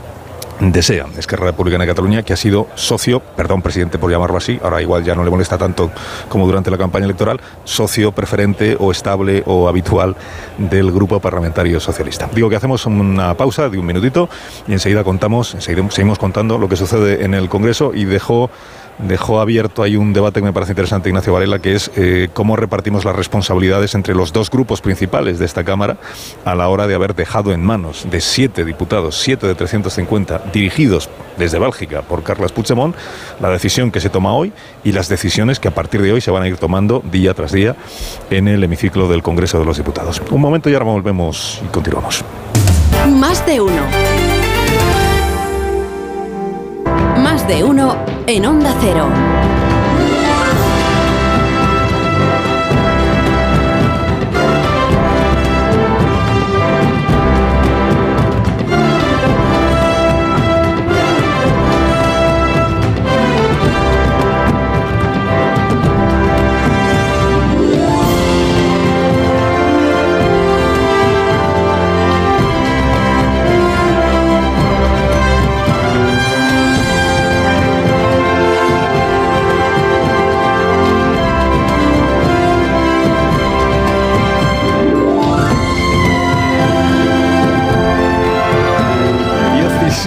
desea. Esquerra Republicana de Cataluña, que ha sido socio, perdón, presidente por llamarlo así, ahora igual ya no le molesta tanto como durante la campaña electoral, socio preferente o estable o habitual del grupo parlamentario socialista. Digo que hacemos una pausa de un minutito y enseguida contamos, seguimos contando lo que sucede en el Congreso y dejó dejó abierto ahí un debate que me parece interesante, Ignacio Varela, que es eh, cómo repartimos las responsabilidades entre los dos grupos principales de esta Cámara a la hora de haber dejado en manos de siete diputados, siete de 350, dirigidos desde Bélgica por Carles Puigdemont, la decisión que se toma hoy y las decisiones que a partir de hoy se van a ir tomando día tras día en el hemiciclo del Congreso de los Diputados. Un momento y ahora volvemos y continuamos. Más de uno. De uno en Onda Cero.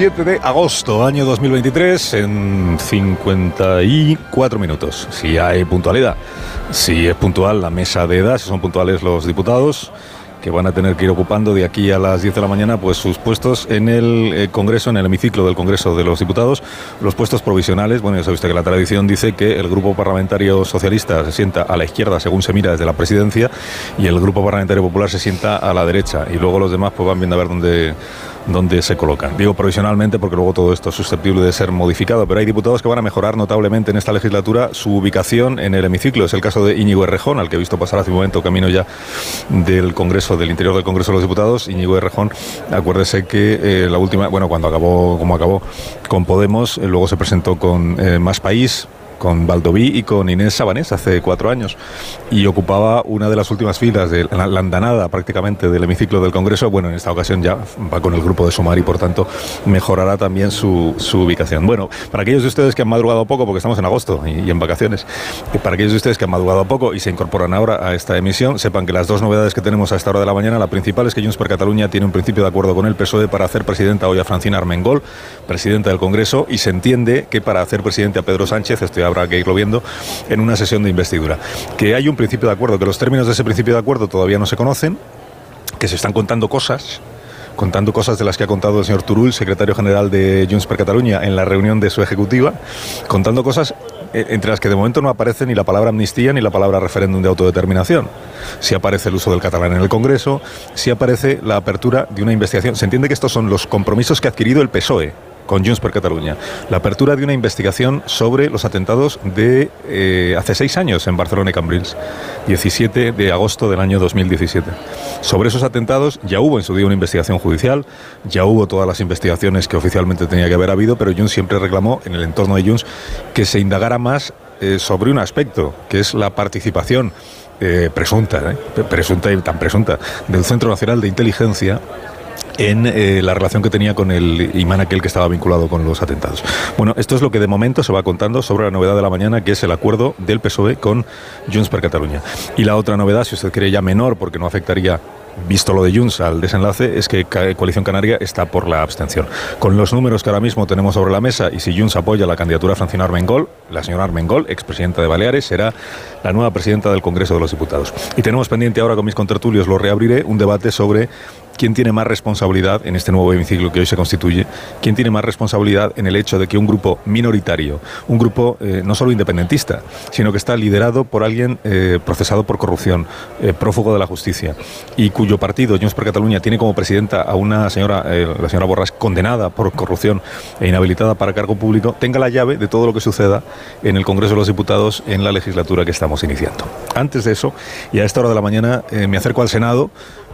De agosto, año 2023, en 54 minutos. Si hay puntualidad, si es puntual la mesa de edad, si son puntuales los diputados, que van a tener que ir ocupando de aquí a las 10 de la mañana pues sus puestos en el eh, Congreso, en el hemiciclo del Congreso de los Diputados, los puestos provisionales. Bueno, ya sabe usted que la tradición dice que el grupo parlamentario socialista se sienta a la izquierda según se mira desde la presidencia y el grupo parlamentario popular se sienta a la derecha y luego los demás pues van viendo a ver dónde donde se colocan. Digo provisionalmente porque luego todo esto es susceptible de ser modificado, pero hay diputados que van a mejorar notablemente en esta legislatura su ubicación en el hemiciclo. Es el caso de Íñigo Errejón, al que he visto pasar hace un momento camino ya del Congreso, del interior del Congreso de los Diputados. Íñigo Errejón, acuérdese que eh, la última, bueno, cuando acabó, como acabó con Podemos, eh, luego se presentó con eh, Más País, con Valdoví y con Inés Sabanés hace cuatro años y ocupaba una de las últimas filas de la, andanada prácticamente del hemiciclo del Congreso. Bueno, en esta ocasión ya va con el grupo de Sumar y por tanto mejorará también su, ubicación. Bueno, para aquellos de ustedes que han madrugado poco, porque estamos en agosto y, en vacaciones, para aquellos de ustedes que han madrugado poco y se incorporan ahora a esta emisión, sepan que las dos novedades que tenemos a esta hora de la mañana, la principal es que Junts per Cataluña tiene un principio de acuerdo con el PSOE para hacer presidenta hoy a Francina Armengol, presidenta del Congreso, y se entiende que para hacer presidente a Pedro Sánchez, estoy habrá que irlo viendo en una sesión de investidura. Que hay un principio de acuerdo, que los términos de ese principio de acuerdo todavía no se conocen, que se están contando cosas contando cosas de las que ha contado el señor Turul, secretario general de Junts per Cataluña, en la reunión de su ejecutiva, contando cosas eh, entre las que de momento no aparece ni la palabra amnistía ni la palabra referéndum de autodeterminación. Si aparece el uso del catalán en el Congreso, si aparece la apertura de una investigación. Se entiende que estos son los compromisos que ha adquirido el PSOE con Junts per Cataluña. La apertura de una investigación sobre los atentados de eh, hace seis años en Barcelona y Cambrils, 17 de agosto del año 2017. Sobre esos atentados ya hubo en su día una investigación judicial, ya hubo todas las investigaciones que oficialmente tenía que haber habido, pero Junts siempre reclamó en el entorno de Junts que se indagara más eh, sobre un aspecto, que es la participación eh, presunta, presunta y tan presunta, del Centro Nacional de Inteligencia en eh, la relación que tenía con el imán aquel que estaba vinculado con los atentados. Bueno, esto es lo que de momento se va contando sobre la novedad de la mañana, que es el acuerdo del PSOE con Junts per Cataluña. Y la otra novedad, si usted quiere ya menor, porque no afectaría visto lo de Junts al desenlace, es que Coalición Canaria está por la abstención. Con los números que ahora mismo tenemos sobre la mesa y si Junts apoya la candidatura de Francina Armengol, la señora Armengol, expresidenta de Baleares, será la nueva presidenta del Congreso de los Diputados. Y tenemos pendiente ahora con mis contertulios, lo reabriré, un debate sobre quién tiene más responsabilidad en este nuevo hemiciclo que hoy se constituye, quién tiene más responsabilidad en el hecho de que un grupo minoritario, un grupo eh, no solo independentista, sino que está liderado por alguien eh, procesado por corrupción, eh, prófugo de la justicia, y cuyo partido, Junts per Cataluña, tiene como presidenta a una señora, la señora Borras, condenada por corrupción e inhabilitada para cargo público, tenga la llave de todo lo que suceda en el Congreso de los Diputados en la legislatura que estamos iniciando. Antes de eso, y a esta hora de la mañana, me acerco al Senado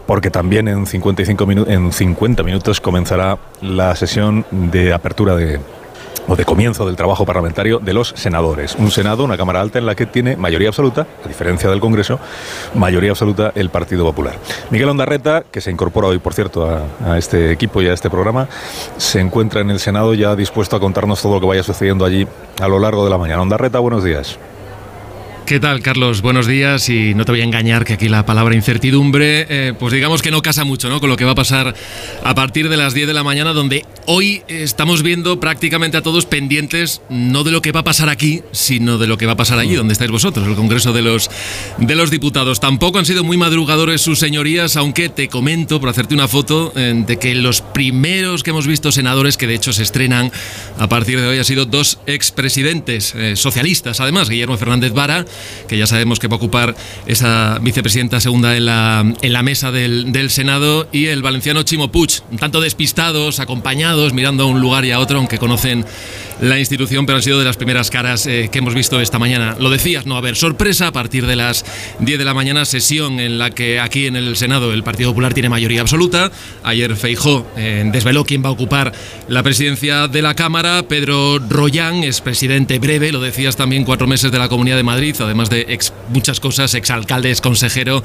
porque también en, 55 en 50 minutos comenzará la sesión de apertura de, o de comienzo del trabajo parlamentario de los senadores. Un Senado, una Cámara Alta en la que tiene mayoría absoluta, a diferencia del Congreso, mayoría absoluta el Partido Popular. Miguel Ondarreta, que se incorpora hoy, por cierto, a, a, este equipo y a este programa, se encuentra en el Senado ya dispuesto a contarnos todo lo que vaya sucediendo allí a lo largo de la mañana. Ondarreta, buenos días. ¿Qué tal, Carlos? Buenos días y no te voy a engañar que aquí la palabra incertidumbre, eh, pues digamos que no casa mucho ¿no? con lo que va a pasar a partir de las 10 de la mañana, donde hoy estamos viendo prácticamente a todos pendientes no de lo que va a pasar aquí, sino de lo que va a pasar allí, donde estáis vosotros, el Congreso de los, de los Diputados. Tampoco han sido muy madrugadores sus señorías, aunque te comento, por hacerte una foto, eh, de que los primeros que hemos visto senadores, que de hecho se estrenan a partir de hoy, han sido dos expresidentes eh, socialistas, además, Guillermo Fernández Vara, que ya sabemos que va a ocupar esa vicepresidenta segunda en la, en la mesa del, Senado, y el valenciano Chimo Puig, tanto despistados, acompañados, mirando a un lugar y a otro, aunque conocen la institución, pero han sido de las primeras caras eh, que hemos visto esta mañana. Lo decías, no a haber sorpresa a partir de las 10 de la mañana, sesión en la que aquí en el Senado el Partido Popular tiene mayoría absoluta. Ayer Feijó eh, desveló quién va a ocupar la presidencia de la Cámara. Pedro Royán es presidente breve, lo decías también, cuatro meses de la Comunidad de Madrid, además de muchas cosas, exalcalde, es consejero,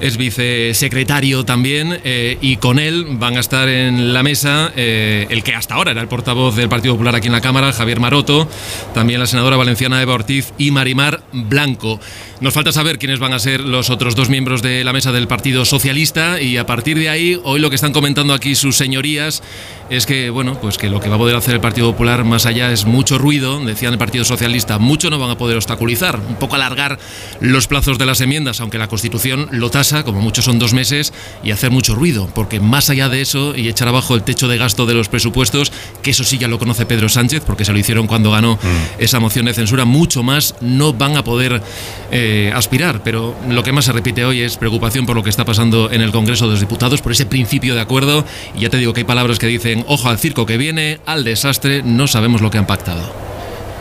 es vicesecretario también, eh, y con él van a estar en la mesa el que hasta ahora era el portavoz del Partido Popular aquí en la Cámara, Javier Maroto, también la senadora valenciana Eva Ortiz y Marimar Blanco. Nos falta saber quiénes van a ser los otros dos miembros de la mesa del Partido Socialista y a partir de ahí, hoy lo que están comentando aquí sus señorías es que, bueno, pues que lo que va a poder hacer el Partido Popular más allá es mucho ruido, decían el Partido Socialista, mucho no van a poder obstaculizar, un poco poco alargar los plazos de las enmiendas, aunque la Constitución lo tasa, como muchos son dos meses, y hacer mucho ruido, porque más allá de eso y echar abajo el techo de gasto de los presupuestos, que eso sí ya lo conoce Pedro Sánchez, porque se lo hicieron cuando ganó mm. esa moción de censura, mucho más no van a poder eh, aspirar. Pero lo que más se repite hoy es preocupación por lo que está pasando en el Congreso de los Diputados, por ese principio de acuerdo. Y ya te digo que hay palabras que dicen, ojo al circo que viene, al desastre, no sabemos lo que han pactado.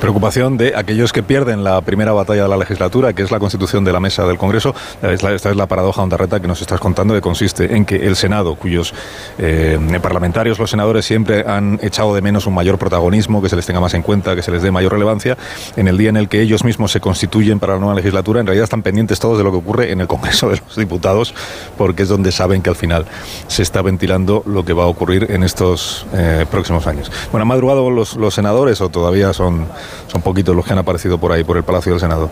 Preocupación de aquellos que pierden la primera batalla de la legislatura, que es la constitución de la mesa del Congreso. Esta es la paradoja Ondarreta que nos estás contando, que consiste en que el Senado, cuyos eh, parlamentarios, los senadores, siempre han echado de menos un mayor protagonismo, que se les tenga más en cuenta, que se les dé mayor relevancia, en el día en el que ellos mismos se constituyen para la nueva legislatura, en realidad están pendientes todos de lo que ocurre en el Congreso de los Diputados, porque es donde saben que al final se está ventilando lo que va a ocurrir en estos eh, próximos años. Bueno, ¿han madrugado los, los senadores o todavía son son poquitos los que han aparecido por ahí, por el Palacio del Senado.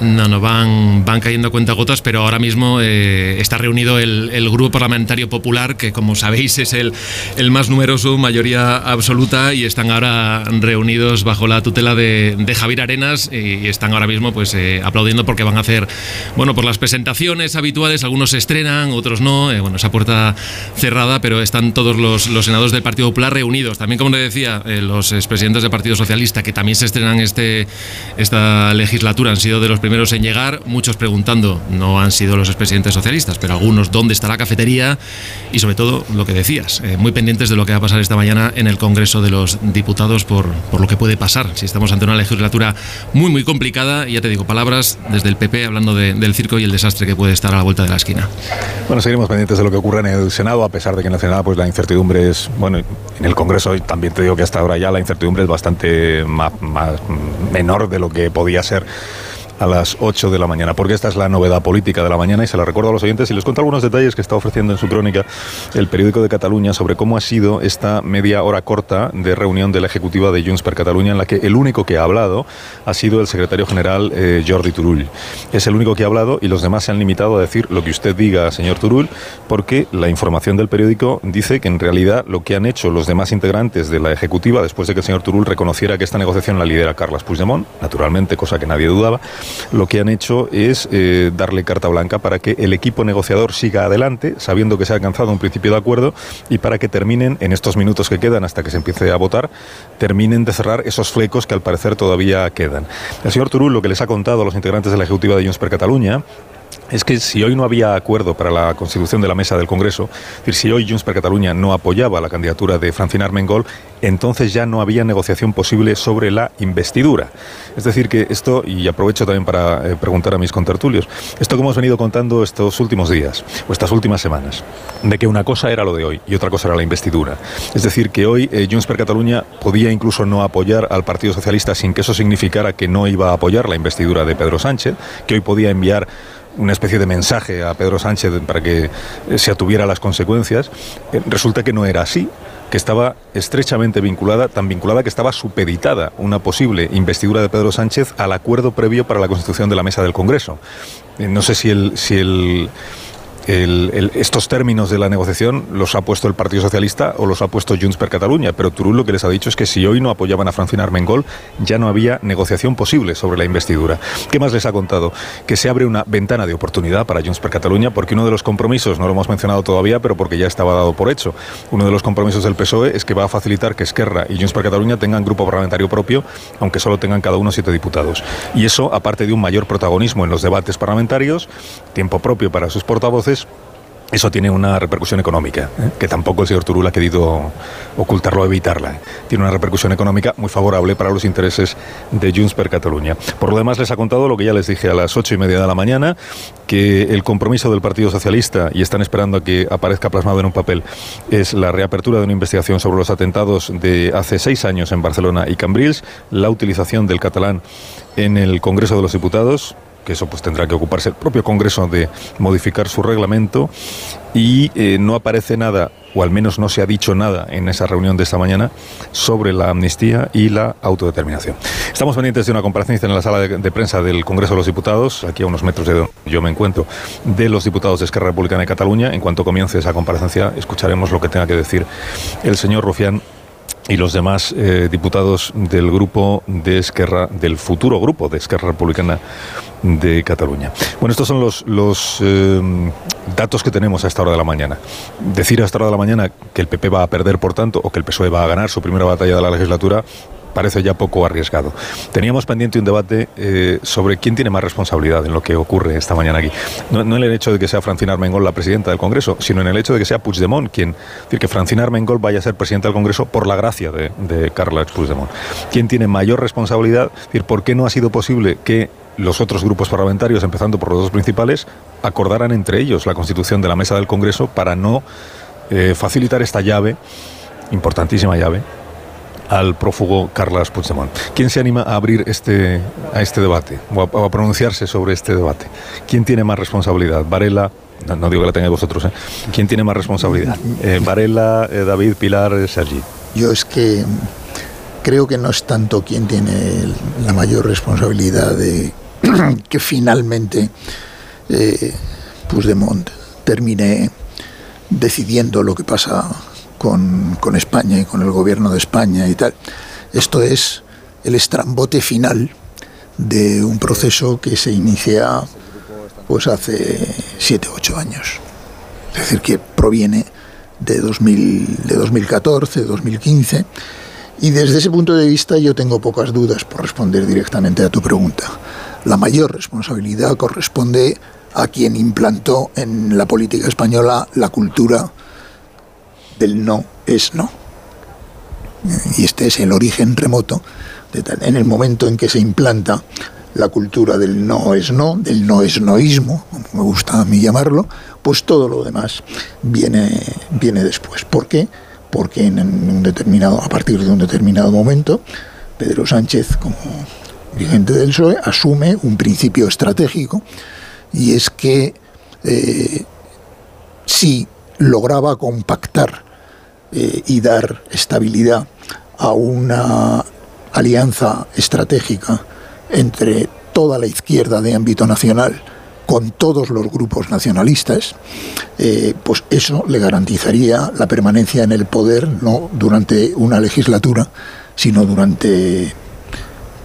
No, no, van, van cayendo cuentagotas, pero ahora mismo eh, está reunido el, Grupo Parlamentario Popular, que como sabéis es el, el, más numeroso, mayoría absoluta, y están ahora reunidos bajo la tutela de, Javier Arenas y están ahora mismo pues eh, aplaudiendo porque van a hacer, bueno, por las presentaciones habituales, algunos se estrenan, otros no, eh, bueno, esa puerta cerrada, pero están todos los, los, senadores del Partido Popular reunidos. También, como le decía, los expresidentes del Partido Socialista, que también se estrenan este, esta legislatura, han sido de los primeros en llegar, muchos preguntando, no han sido los expresidentes socialistas, pero algunos dónde está la cafetería y sobre todo lo que decías, eh, muy pendientes de lo que va a pasar esta mañana en el Congreso de los Diputados por, por lo que puede pasar. Si estamos ante una legislatura muy, muy complicada, y ya te digo, palabras desde el PP hablando del circo y el desastre que puede estar a la vuelta de la esquina. Bueno, seguiremos pendientes de lo que ocurre en el Senado, a pesar de que en el Senado pues la incertidumbre es, bueno, en el Congreso también te digo que hasta ahora ya la incertidumbre es bastante más menor de lo que podía ser a las 8 de la mañana, porque esta es la novedad política de la mañana y se la recuerdo a los oyentes y les cuento algunos detalles que está ofreciendo en su crónica el periódico de Cataluña sobre cómo ha sido esta media hora corta de reunión de la ejecutiva de Junts per Cataluña en la que el único que ha hablado ha sido el secretario general eh, Jordi Turull. Es el único que ha hablado y los demás se han limitado a decir lo que usted diga, señor Turull, porque la información del periódico dice que en realidad lo que han hecho los demás integrantes de la ejecutiva después de que el señor Turull reconociera que esta negociación la lidera Carles Puigdemont, naturalmente, cosa que nadie dudaba, lo que han hecho es eh, darle carta blanca para que el equipo negociador siga adelante, sabiendo que se ha alcanzado un principio de acuerdo y para que terminen, en estos minutos que quedan hasta que se empiece a votar, terminen de cerrar esos flecos que al parecer todavía quedan. El señor Turul lo que les ha contado a los integrantes de la Ejecutiva de Junts per Cataluña es que si hoy no había acuerdo para la constitución de la mesa del Congreso, es decir, si hoy Junts per Cataluña no apoyaba la candidatura de Francina Armengol, entonces ya no había negociación posible sobre la investidura. Es decir, que esto, y aprovecho también para eh, preguntar a mis contertulios, esto que hemos venido contando estos últimos días, o estas últimas semanas, de que una cosa era lo de hoy y otra cosa era la investidura. Es decir, que hoy eh, Junts per Cataluña podía incluso no apoyar al Partido Socialista sin que eso significara que no iba a apoyar la investidura de Pedro Sánchez, que hoy podía enviar una especie de mensaje a Pedro Sánchez para que eh, se atuviera las consecuencias, eh, resulta que no era así que estaba estrechamente vinculada, tan vinculada que estaba supeditada una posible investidura de Pedro Sánchez al acuerdo previo para la constitución de la mesa del Congreso. Eh, no sé si el, si el estos términos de la negociación los ha puesto el Partido Socialista o los ha puesto Junts per Cataluña, pero Turull lo que les ha dicho es que si hoy no apoyaban a Francina Armengol, ya no había negociación posible sobre la investidura. ¿Qué más les ha contado? Que se abre una ventana de oportunidad para Junts per Cataluña, porque uno de los compromisos, no lo hemos mencionado todavía, pero porque ya estaba dado por hecho, uno de los compromisos del PSOE es que va a facilitar que Esquerra y Junts per Cataluña tengan grupo parlamentario propio, aunque solo tengan cada uno siete diputados. Y eso, aparte de un mayor protagonismo en los debates parlamentarios, tiempo propio para sus portavoces, eso tiene una repercusión económica, ¿eh? que tampoco el señor Turul ha querido ocultarlo o evitarla. Tiene una repercusión económica muy favorable para los intereses de Junts per Cataluña. Por lo demás, les ha contado lo que ya les dije a las ocho y media de la mañana, que el compromiso del Partido Socialista, y están esperando a que aparezca plasmado en un papel, es la reapertura de una investigación sobre los atentados de hace seis años en Barcelona y Cambrils, la utilización del catalán en el Congreso de los Diputados, que eso pues tendrá que ocuparse el propio Congreso de modificar su reglamento y eh, no aparece nada, o al menos no se ha dicho nada en esa reunión de esta mañana sobre la amnistía y la autodeterminación. Estamos pendientes de una comparecencia en la sala de, prensa del Congreso de los Diputados, aquí a unos metros de donde yo me encuentro, de los diputados de Esquerra Republicana de Cataluña. En cuanto comience esa comparecencia, escucharemos lo que tenga que decir el señor Rufián y los demás eh, diputados del grupo de Esquerra, del futuro grupo de Esquerra Republicana de Cataluña. Bueno, estos son los, los eh, datos que tenemos a esta hora de la mañana. Decir a esta hora de la mañana que el PP va a perder, por tanto, o que el PSOE va a ganar su primera batalla de la legislatura, parece ya poco arriesgado. Teníamos pendiente un debate eh, sobre quién tiene más responsabilidad en lo que ocurre esta mañana aquí. No, en el hecho de que sea Francina Armengol la presidenta del Congreso, sino en el hecho de que sea Puigdemont quien, decir, que Francina Armengol vaya a ser presidenta del Congreso por la gracia de, de Carles Puigdemont. ¿Quién tiene mayor responsabilidad? Es decir, ¿por qué no ha sido posible que los otros grupos parlamentarios, empezando por los dos principales, acordaran entre ellos la constitución de la mesa del Congreso para no eh, facilitar esta llave, importantísima llave, al prófugo Carles Puigdemont. ¿Quién se anima a abrir este, a este debate o a, pronunciarse sobre este debate? ¿Quién tiene más responsabilidad? ¿Varela? No, digo que la tengáis vosotros. ¿eh? ¿Quién tiene más responsabilidad? Eh, ¿Varela, eh, David, Pilar, Sergi? Yo es que creo que no es tanto quien tiene la mayor responsabilidad de *clears throat* que finalmente Puigdemont termine decidiendo lo que pasa con, con, España y con el gobierno de España y tal. Esto es el estrambote final de un proceso que se inicia pues hace 7 ocho años. Es decir, que proviene de, 2000, de 2014, 2015. Y desde ese punto de vista yo tengo pocas dudas por responder directamente a tu pregunta. La mayor responsabilidad corresponde a quien implantó en la política española la cultura del no es no. Y este es el origen remoto. en el momento en que se implanta la cultura del no es no, del no es noísmo, como me gusta a mí llamarlo, pues todo lo demás viene, viene después. ¿Por qué? Porque en un determinado, a partir de un determinado momento, Pedro Sánchez, como dirigente del PSOE, asume un principio estratégico y es que eh, si lograba compactar eh, y dar estabilidad a una alianza estratégica entre toda la izquierda de ámbito nacional con todos los grupos nacionalistas, eh, pues eso le garantizaría la permanencia en el poder no durante una legislatura, sino durante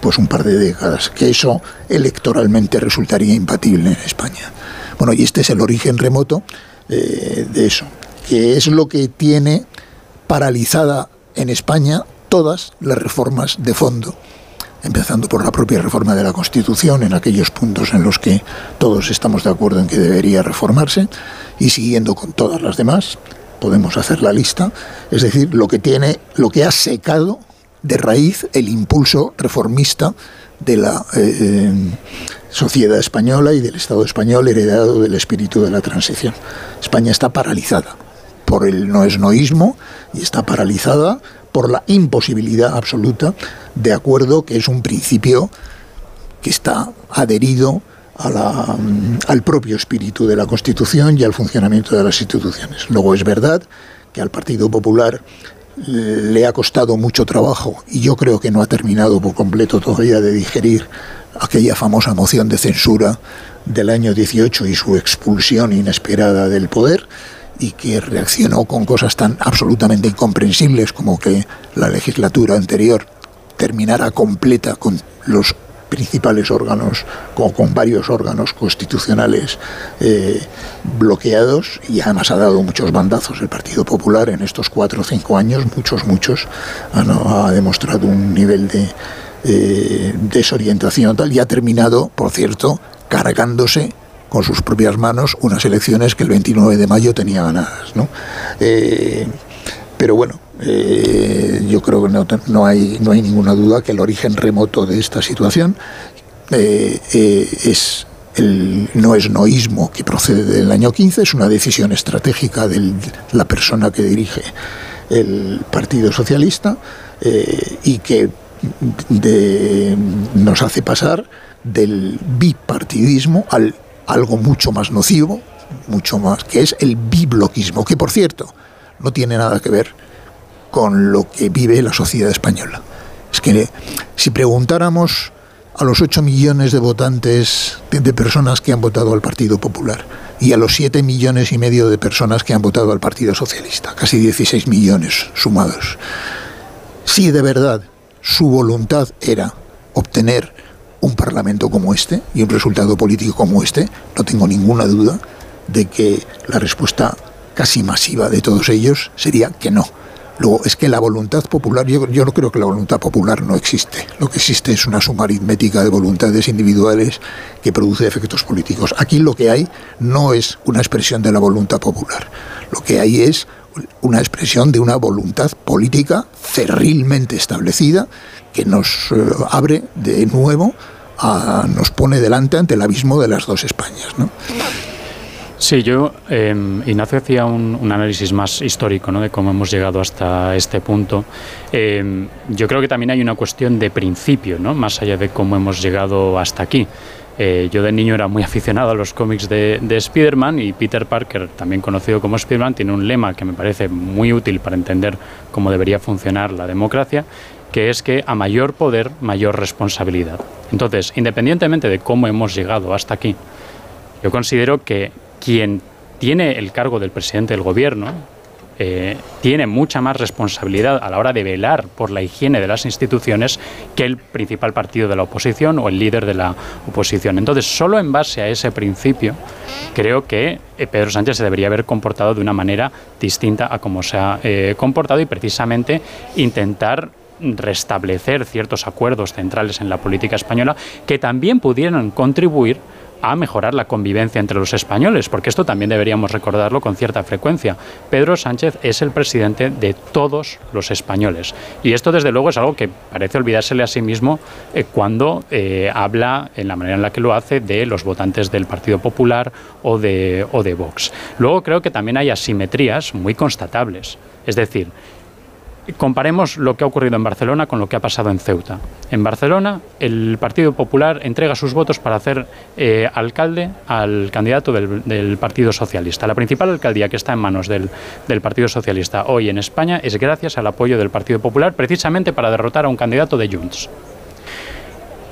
pues un par de décadas, que eso electoralmente resultaría impatible en España. Bueno, y este es el origen remoto eh, de eso, que es lo que tiene paralizada en España todas las reformas de fondo, empezando por la propia reforma de la Constitución, en aquellos puntos en los que todos estamos de acuerdo en que debería reformarse, y siguiendo con todas las demás, podemos hacer la lista, es decir, lo que tiene, lo que ha secado de raíz el impulso reformista de la eh, sociedad española y del Estado español heredado del espíritu de la transición. España está paralizada por el noesnoísmo y está paralizada por la imposibilidad absoluta de acuerdo, que es un principio que está adherido a la, al propio espíritu de la Constitución y al funcionamiento de las instituciones. Luego es verdad que al Partido Popular le ha costado mucho trabajo y yo creo que no ha terminado por completo todavía de digerir aquella famosa moción de censura del año 18 y su expulsión inesperada del poder y que reaccionó con cosas tan absolutamente incomprensibles como que la legislatura anterior terminara completa con los principales órganos, con, con varios órganos constitucionales eh, bloqueados y además ha dado muchos bandazos el Partido Popular en estos cuatro o cinco años, muchos, muchos, ha, demostrado un nivel de eh, desorientación tal y ha terminado, por cierto, cargándose con sus propias manos unas elecciones que el 29 de mayo tenía ganadas. ¿no? Eh, pero bueno, eh, yo creo que no, hay, no hay ninguna duda que el origen remoto de esta situación eh, es el no es noísmo que procede del año 15, es una decisión estratégica de la persona que dirige el Partido Socialista y que nos hace pasar del bipartidismo al algo mucho más nocivo, mucho más, que es el bibloquismo, que por cierto no tiene nada que ver con lo que vive la sociedad española. Es que si preguntáramos a los 8 millones de votantes, de, personas que han votado al Partido Popular, y a los 7 millones y medio de personas que han votado al Partido Socialista, casi 16 millones sumados, si de verdad su voluntad era obtener un parlamento como este y un resultado político como este, no tengo ninguna duda de que la respuesta casi masiva de todos ellos sería que no. Luego, es que la voluntad popular, yo, yo no creo que la voluntad popular no existe. Lo que existe es una suma aritmética de voluntades individuales que produce efectos políticos. Aquí lo que hay no es una expresión de la voluntad popular. Lo que hay es una expresión de una voluntad política cerrilmente establecida que nos eh, abre de nuevo, a, nos pone delante ante el abismo de las dos Españas. ¿no? Sí, yo, eh, Ignacio hacía un, análisis más histórico ¿no? de cómo hemos llegado hasta este punto. Em, yo creo que también hay una cuestión de principio, ¿no? más allá de cómo hemos llegado hasta aquí. Eh, yo de niño era muy aficionado a los cómics de, de Spider-Man y Peter Parker, también conocido como Spider-Man, tiene un lema que me parece muy útil para entender cómo debería funcionar la democracia, que es que a mayor poder, mayor responsabilidad. Entonces, independientemente de cómo hemos llegado hasta aquí, yo considero que quien tiene el cargo del presidente del gobierno, eh, tiene mucha más responsabilidad a la hora de velar por la higiene de las instituciones que el principal partido de la oposición o el líder de la oposición. Entonces, solo en base a ese principio, creo que eh, Pedro Sánchez se debería haber comportado de una manera distinta a como se ha eh, comportado y precisamente intentar restablecer ciertos acuerdos centrales en la política española que también pudieran contribuir a mejorar la convivencia entre los españoles, porque esto también deberíamos recordarlo con cierta frecuencia. Pedro Sánchez es el presidente de todos los españoles. Y esto, desde luego, es algo que parece olvidársele a sí mismo eh, cuando eh, habla, en la manera en la que lo hace, de los votantes del Partido Popular o de, o de Vox. Luego creo que también hay asimetrías muy constatables. Es decir, Comparemos lo que ha ocurrido en Barcelona con lo que ha pasado en Ceuta. En Barcelona, el Partido Popular entrega sus votos para hacer eh, alcalde al candidato del, Partido Socialista. La principal alcaldía que está en manos del, del, Partido Socialista hoy en España es gracias al apoyo del Partido Popular, precisamente para derrotar a un candidato de Junts.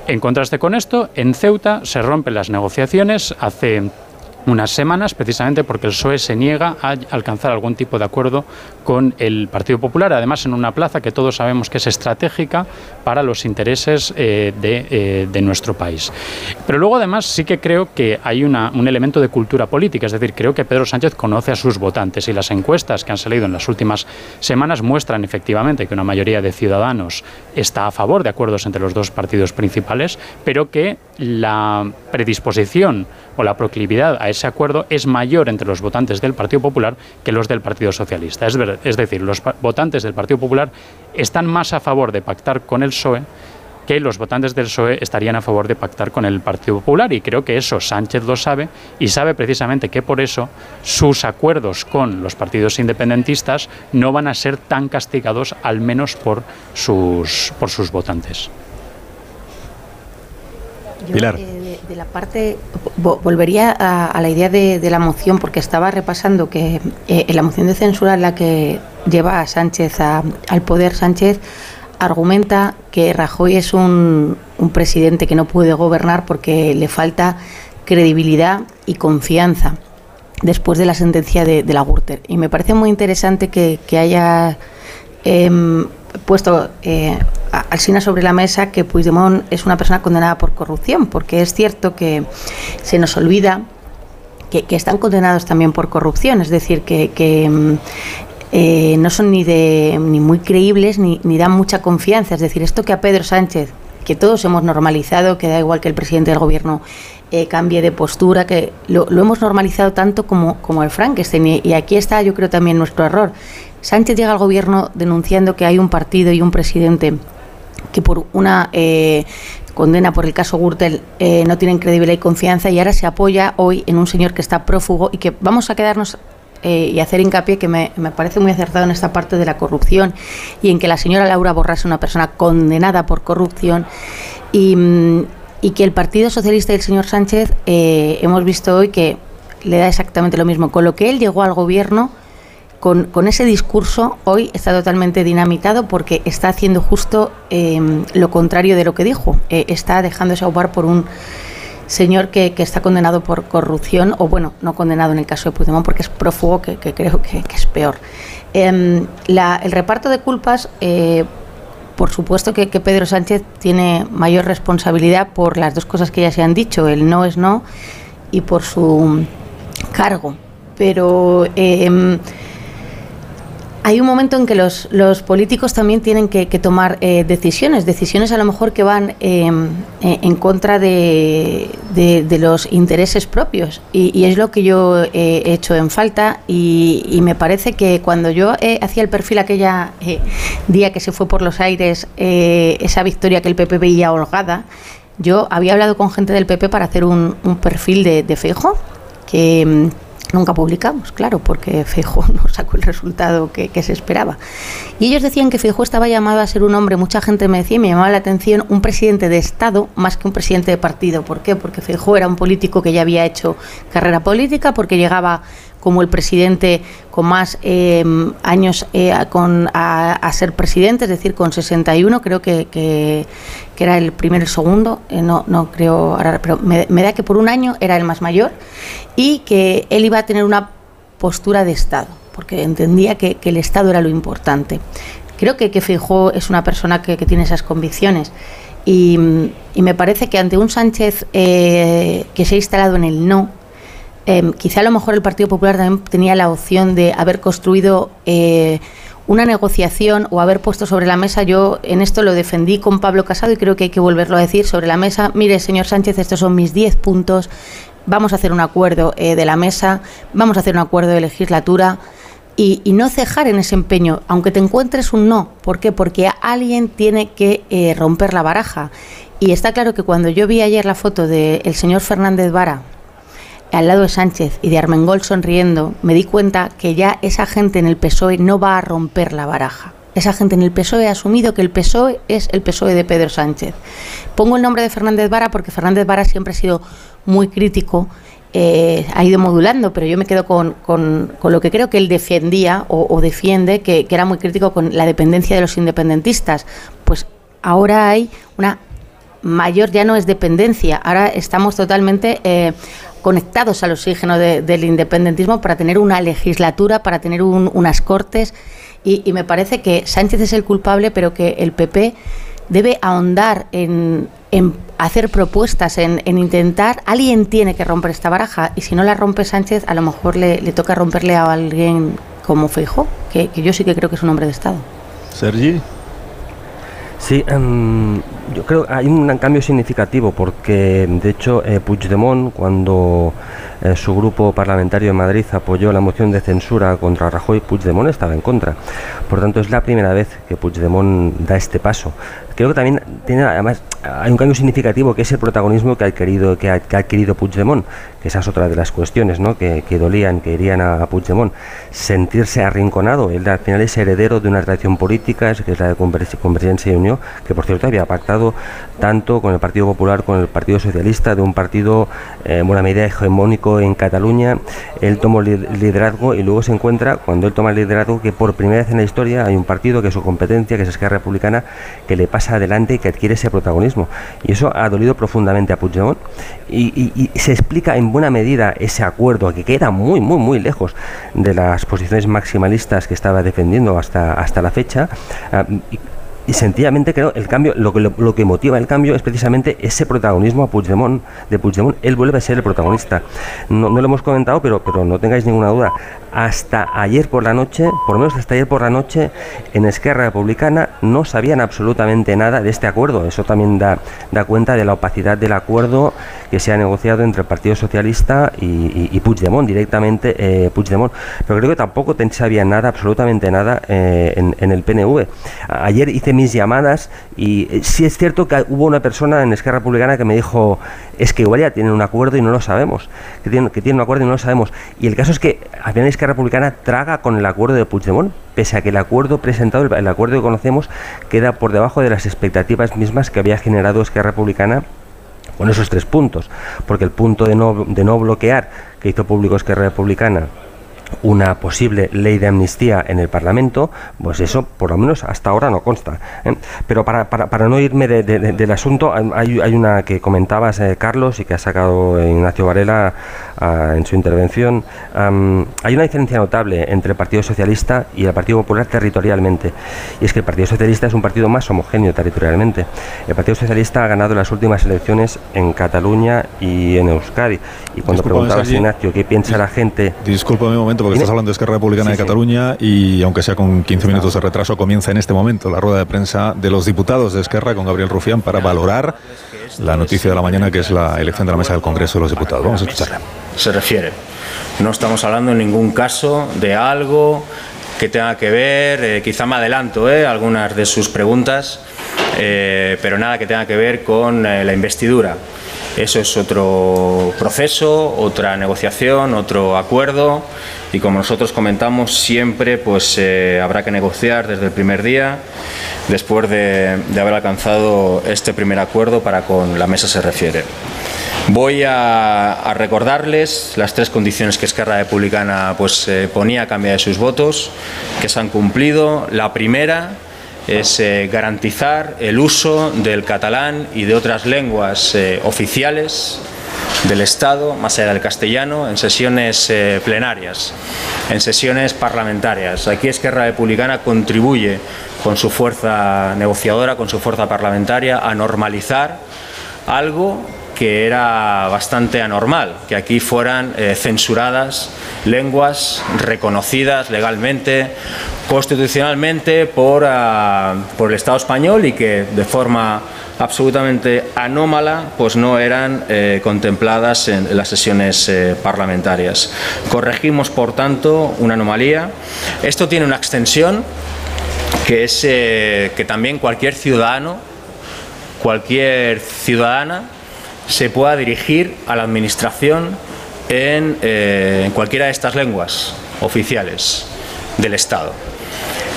En contraste con esto, en Ceuta se rompen las negociaciones hace unas semanas, precisamente porque el PSOE se niega a alcanzar algún tipo de acuerdo con el Partido Popular, además en una plaza que todos sabemos que es estratégica para los intereses eh, eh, de, nuestro país. Pero luego además sí que creo que hay un elemento de cultura política, es decir, creo que Pedro Sánchez conoce a sus votantes y las encuestas que han salido en las últimas semanas muestran efectivamente que una mayoría de ciudadanos está a favor de acuerdos entre los dos partidos principales, pero que la predisposición o la proclividad a ese acuerdo es mayor entre los votantes del Partido Popular que los del Partido Socialista. Es, es decir, los votantes del Partido Popular están más a favor de pactar con el PSOE que los votantes del PSOE estarían a favor de pactar con el Partido Popular y creo que eso Sánchez lo sabe y sabe precisamente que por eso sus acuerdos con los partidos independentistas no van a ser tan castigados al menos por sus, por sus votantes. Pilar. Eh, de, la parte, volvería a, la idea de, la moción, porque estaba repasando que eh, en la moción de censura en la que lleva a Sánchez al poder, Sánchez argumenta que Rajoy es un, presidente que no puede gobernar porque le falta credibilidad y confianza después de la sentencia de, la Gürtel. Y me parece muy interesante que, haya em, puesto eh, al Sina sobre la mesa que Puigdemont es una persona condenada por corrupción, porque es cierto que se nos olvida que, están condenados también por corrupción, es decir, que, mm, eh, no son ni, de, ni muy creíbles ni, ni dan mucha confianza. Es decir, esto que a Pedro Sánchez, que todos hemos normalizado, que da igual que el presidente del gobierno eh, cambie de postura, que lo, hemos normalizado tanto como, como el Frankenstein. y aquí está, yo creo, también nuestro error. Sánchez llega al gobierno denunciando que hay un partido y un presidente que por una eh, condena por el caso Gürtel eh, no tienen credibilidad y confianza y ahora se apoya hoy en un señor que está prófugo y que vamos a quedarnos eh, y hacer hincapié que me, parece muy acertado en esta parte de la corrupción y en que la señora Laura Borras es una persona condenada por corrupción y, mm, y que el Partido Socialista y el señor Sánchez hemos visto hoy que le da exactamente lo mismo. Con lo que él llegó al gobierno con, ese discurso hoy está totalmente dinamitado porque está haciendo justo em, lo contrario de lo que dijo. Eh, está dejándose ahogar por un señor que, está condenado por corrupción, o bueno, no condenado en el caso de Puigdemont porque es prófugo, que, creo que, es peor. Em, el reparto de culpas, eh, por supuesto que, Pedro Sánchez tiene mayor responsabilidad por las dos cosas que ya se han dicho, el no es no y por su cargo. Pero eh, hay un momento en que los, los políticos también tienen que, tomar eh, decisiones, decisiones a lo mejor que van em, eh, en contra de, de, los intereses propios. Y, es lo que yo he hecho en falta y, me parece que cuando yo eh, hacía el perfil aquella día que se fue por los aires, esa victoria que el PP veía holgada, yo había hablado con gente del PP para hacer un, un perfil de, de que em, Nunca publicamos, claro, porque Feijóo *laughs* no sacó el resultado que, se esperaba. Y ellos decían que Feijóo estaba llamado a ser un hombre, mucha gente me decía me llamaba la atención, un presidente de Estado más que un presidente de partido. ¿Por qué? Porque Feijóo era un político que ya había hecho carrera política, porque llegaba como el presidente con más eh, años eh, con, a, ser presidente, es decir, con 61, creo que, que, era el primero el segundo, eh, no, no creo, ahora, pero me, da que por un año era el más mayor y que él iba a tener una postura de Estado, porque entendía que, el Estado era lo importante. Creo que, que Fijó es una persona que, tiene esas convicciones. Y, me parece que ante un Sánchez que se ha instalado en el no, Em, quizá a lo mejor el Partido Popular también tenía la opción de haber construido eh, una negociación o haber puesto sobre la mesa, yo en esto lo defendí con Pablo Casado y creo que hay que volverlo a decir sobre la mesa, mire señor Sánchez, estos son mis 10 puntos, vamos a hacer un acuerdo eh, de la mesa, vamos a hacer un acuerdo de legislatura. Y, no cejar en ese empeño, aunque te encuentres un no. ¿Por qué? Porque alguien tiene que eh, romper la baraja. Y está claro que cuando yo vi ayer la foto del señor Fernández Vara al lado de Sánchez y de Armengol sonriendo, me di cuenta que ya esa gente en el PSOE no va a romper la baraja. Esa gente en el PSOE ha asumido que el PSOE es el PSOE de Pedro Sánchez. Pongo el nombre de Fernández Vara porque Fernández Vara siempre ha sido muy crítico, eh, ha ido modulando, pero yo me quedo con, con, lo que creo que él defendía o, defiende, que, era muy crítico con la dependencia de los independentistas. Pues ahora hay una mayor, ya no es dependencia, ahora estamos totalmente... Eh, conectados al oxígeno del independentismo para tener una legislatura, para tener unas cortes. Y, me parece que Sánchez es el culpable, pero que el PP debe ahondar en, hacer propuestas, en, intentar. Alguien tiene que romper esta baraja y si no la rompe Sánchez, a lo mejor le, toca romperle a alguien como Feijó, que, que yo sí que creo que es un hombre de Estado. Sergi. Sí, em, yo creo que hay un cambio significativo porque, de hecho, eh, Puigdemont, cuando eh, su grupo parlamentario en Madrid apoyó la moción de censura contra Rajoy, Puigdemont estaba en contra. Por tanto, es la primera vez que Puigdemont da este paso. Creo que también tiene, además, hay un cambio significativo que es el protagonismo que ha adquirido, que ha, adquirido Puigdemont, que esa es otra de las cuestiones ¿no? que, dolían, que irían a, Puigdemont. Sentirse arrinconado, él al final es heredero de una tradición política, que es la de Convergencia y Unión, que por cierto había pactado tanto con el Partido Popular, con el Partido Socialista, de un partido eh, en buena medida hegemónico en Cataluña. Él tomó liderazgo y luego se encuentra, cuando él toma el liderazgo, que por primera vez en la historia hay un partido que es su competencia, que es Esquerra Republicana, que le pasa adelante y que adquiere ese protagonismo. Y eso ha dolido profundamente a Puigdemont y, se explica en buena medida ese acuerdo que queda muy, muy, muy lejos de las posiciones maximalistas que estaba defendiendo hasta, hasta la fecha. Ah, sencillamente creo el cambio, lo que, lo, que motiva el cambio es precisamente ese protagonismo a Puigdemont, de Puigdemont, él vuelve a ser el protagonista. No, no lo hemos comentado, pero, pero no tengáis ninguna duda. Hasta ayer por la noche, por lo menos hasta ayer por la noche, en Esquerra Republicana no sabían absolutamente nada de este acuerdo. Eso también da, da cuenta de la opacidad del acuerdo que se ha negociado entre el Partido Socialista y, y, Puigdemont, directamente eh, Puigdemont. Pero creo que tampoco sabían nada, absolutamente nada, eh, en, en el PNV. Ayer hice mis llamadas y eh, sí es cierto que hubo una persona en Esquerra Republicana que me dijo, es que igual ya tienen un acuerdo y no lo sabemos, que tienen, que tienen un acuerdo y no lo sabemos. Y el caso es que al final Esquerra Republicana traga con el acuerdo de Puigdemont, pese a que el acuerdo presentado, el, acuerdo que conocemos, queda por debajo de las expectativas mismas que había generado Esquerra Republicana con esos tres puntos, porque el punto de no, de no bloquear que hizo público Esquerra Republicana una posible ley de amnistía en el Parlamento, pues eso por lo menos hasta ahora no consta. ¿eh? Pero para, para, para, no irme del asunto, hay, hay, una que comentabas, eh, Carlos, y que ha sacado Ignacio Varela uh, en su intervención. Um, hay una diferencia notable entre el Partido Socialista y el Partido Popular territorialmente. Y es que el Partido Socialista es un partido más homogéneo territorialmente. El Partido Socialista ha ganado las últimas elecciones en Cataluña y en Euskadi. Y cuando preguntabas, Ignacio, qué piensa la gente... Discúlpame un momento, porque estás hablando de Esquerra Republicana sí, de Cataluña sí. y aunque sea con 15 minutos de retraso, comienza en este momento la rueda de prensa de los diputados de Esquerra con Gabriel Rufián para valorar la noticia de la mañana que es la elección de la mesa del Congreso de los Diputados. Vamos a escucharle. Se refiere. No estamos hablando en ningún caso de algo que tenga que ver, eh, quizá me adelanto eh, algunas de sus preguntas, eh, pero nada que tenga que ver con eh, la investidura. Eso es otro proceso, otra negociación, otro acuerdo y como nosotros comentamos siempre pues eh, habrá que negociar desde el primer día después de, haber alcanzado este primer acuerdo para con la mesa se refiere. Voy a, a recordarles las tres condiciones que Esquerra Republicana pues, eh, ponía a cambio de sus votos, que se han cumplido. La primera es eh, garantizar el uso del catalán y de otras lenguas eh, oficiales del Estado, más allá del castellano, en sesiones eh, plenarias, en sesiones parlamentarias. Aquí Esquerra Republicana contribuye con su fuerza negociadora, con su fuerza parlamentaria, a normalizar algo que era bastante anormal, que aquí fueran eh, censuradas lenguas reconocidas legalmente, constitucionalmente por, uh, por el Estado español y que de forma absolutamente anómala pues no eran eh, contempladas en, las sesiones eh, parlamentarias. Corregimos, por tanto, una anomalía. Esto tiene una extensión que es que también cualquier ciudadano, cualquier ciudadana se pueda dirigir a la administración en, eh, en cualquiera de estas lenguas oficiales del Estado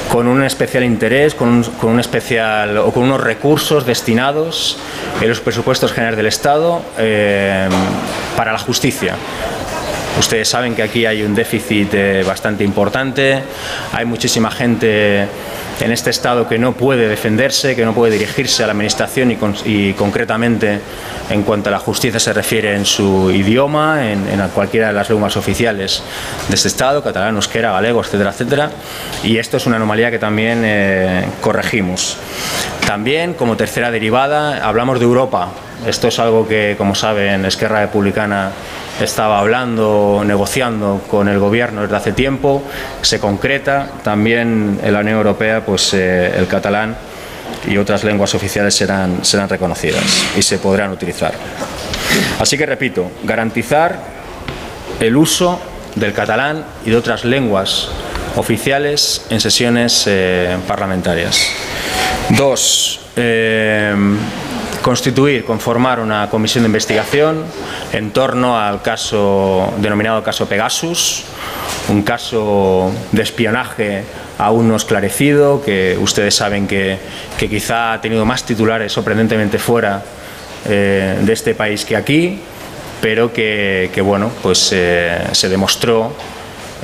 con un especial interés, con un, con un, especial o con unos recursos destinados en los presupuestos generales del Estado eh, para la justicia. Ustedes saben que aquí hay un déficit eh, bastante importante, hay muchísima gente en este Estado que no puede defenderse, que no puede dirigirse a la Administración y, con, y concretamente en cuanto a la justicia se refiere en su idioma, en, en, cualquiera de las lenguas oficiales de este Estado, catalán, euskera, galego, etcétera, etcétera. Y esto es una anomalía que también eh, corregimos. También, como tercera derivada, hablamos de Europa. Esto es algo que, como saben, Esquerra Republicana estaba hablando, negociando con el gobierno desde hace tiempo, se concreta. También en la Unión Europea, pues eh, el catalán y otras lenguas oficiales serán, serán reconocidas y se podrán utilizar. Así que repito, garantizar el uso del catalán y de otras lenguas oficiales en sesiones eh, parlamentarias. Dos, eh, constituir, conformar una comisión de investigación en torno al caso denominado caso Pegasus, un caso de espionaje aún no esclarecido, que ustedes saben que, que quizá ha tenido más titulares sorprendentemente fuera eh, de este país que aquí, pero que, bueno, pues eh, se demostró,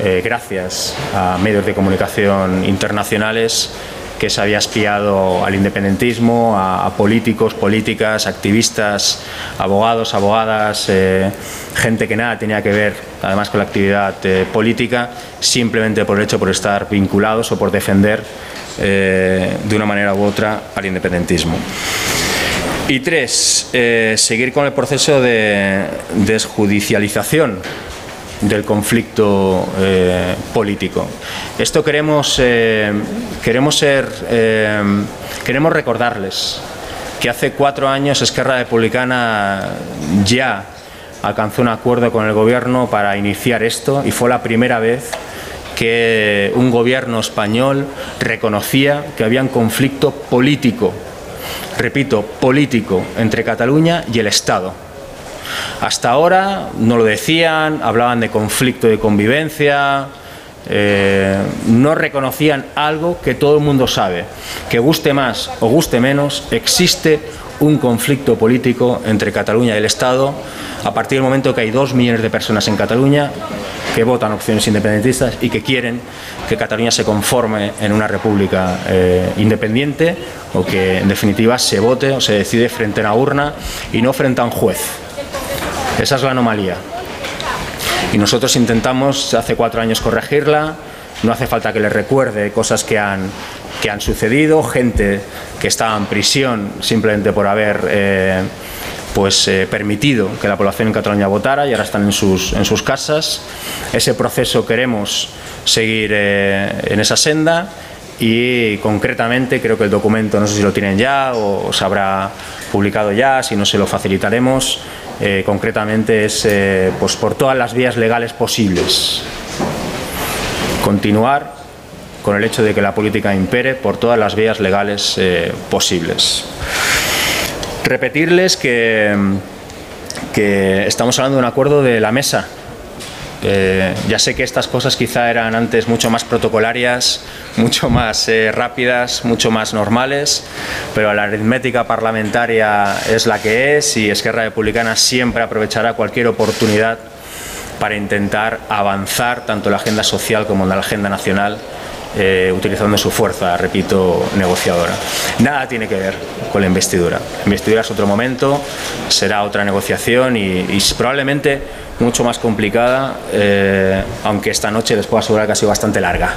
eh, gracias a medios de comunicación internacionales, que se había espiado al independentismo, a, políticos, políticas, activistas, abogados, abogadas, eh, gente que nada tenía que ver además con la actividad eh, política, simplemente por el hecho por estar vinculados o por defender eh, de una manera u otra al independentismo. Y tres, seguir con el proceso de desjudicialización del conflicto eh, político. Esto queremos, eh, queremos ser, eh, queremos recordarles que hace cuatro años Esquerra Republicana ya alcanzó un acuerdo con el gobierno para iniciar esto y fue la primera vez que un gobierno español reconocía que había un conflicto político, repito, político entre Cataluña y el Estado hasta ahora no lo decían, hablaban de conflicto de convivencia, eh, no reconocían algo que todo el mundo sabe, que guste más o guste menos, existe un conflicto político entre Cataluña y el Estado a partir del momento que hay dos millones de personas en Cataluña que votan opciones independentistas y que quieren que Cataluña se conforme en una república eh, independiente o que en definitiva se vote o se decide frente a una urna y no frente a un juez. Esa es la anomalía. Y nosotros intentamos hace cuatro años corregirla. No hace falta que les recuerde cosas que han, que han sucedido, gente que estaba en prisión simplemente por haber eh, pues, eh, permitido que la población en Cataluña votara y ahora están en sus, en sus casas. Ese proceso queremos seguir eh, en esa senda y concretamente creo que el documento, no sé si lo tienen ya o se habrá publicado ya, si no se lo facilitaremos, eh, concretamente es pues por todas las vías legales posibles. Continuar con el hecho de que la política impere por todas las vías legales posibles. Repetirles que, que estamos hablando de un acuerdo de la mesa. Eh, ya sé que estas cosas quizá eran antes mucho más protocolarias, *laughs* mucho más eh, rápidas, mucho más normales, pero la aritmética parlamentaria es la que es y Esquerra Republicana siempre aprovechará cualquier oportunidad para intentar avanzar tanto en la agenda social como en la agenda nacional eh, utilizando su fuerza, repito, negociadora. Nada tiene que ver con la investidura. La investidura es otro momento, será otra negociación y, probablemente mucho más complicada, eh, aunque esta noche les puedo asegurar que ha sido bastante larga.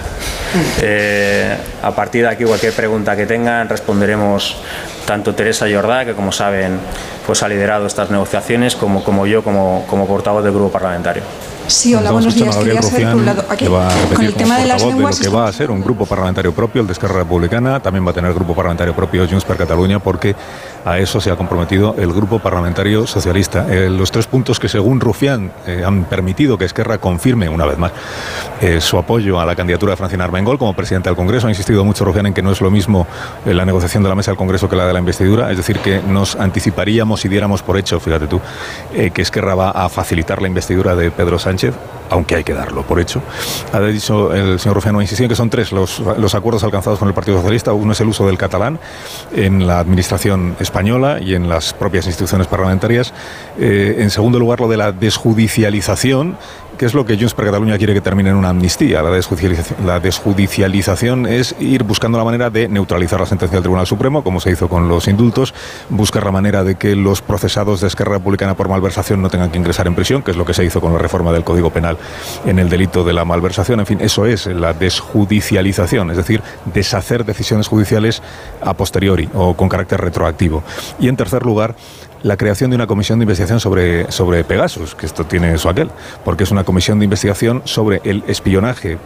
Eh, a partir de aquí, cualquier pregunta que tengan, responderemos tanto Teresa Jordá, que como saben pues ha liderado estas negociaciones, como, como yo como, como portavoz del grupo parlamentario. Sí, hola, buenos días. Quería saber, por un lado, aquí, con el tema de las lenguas... De lo que va a ser un grupo parlamentario propio, el de Esquerra Republicana, también va a tener grupo parlamentario propio Junts per Cataluña, porque a eso se ha comprometido el grupo parlamentario socialista. Eh, los tres puntos que, según Rufián, eh, han permitido que Esquerra confirme, una vez más, eh, su apoyo a la candidatura de Francina Armengol como presidente del Congreso. Ha insistido mucho Rufián en que no es lo mismo la negociación de la mesa del Congreso que la de la investidura, es decir, que nos anticiparíamos y diéramos por hecho, fíjate tú, que Esquerra va a facilitar la investidura de Pedro Sánchez aunque hay que darlo por hecho. Ha dicho el señor Rufiano, ha insistido que son tres los, los, acuerdos alcanzados con el Partido Socialista. Uno es el uso del catalán en la administración española y en las propias instituciones parlamentarias. Eh, en segundo lugar, lo de la desjudicialización ¿Qué es lo que Junts per Cataluña quiere que termine en una amnistía? La desjudicialización, la desjudicialización, es ir buscando la manera de neutralizar la sentencia del Tribunal Supremo, como se hizo con los indultos, buscar la manera de que los procesados de Esquerra Republicana por malversación no tengan que ingresar en prisión, que es lo que se hizo con la reforma del Código Penal en el delito de la malversación. En fin, eso es la desjudicialización, es decir, deshacer decisiones judiciales a posteriori o con carácter retroactivo. Y en tercer lugar, la creación de una comisión de investigación sobre, sobre Pegasus, que esto tiene su aquel, porque es una comisión de investigación sobre el espionaje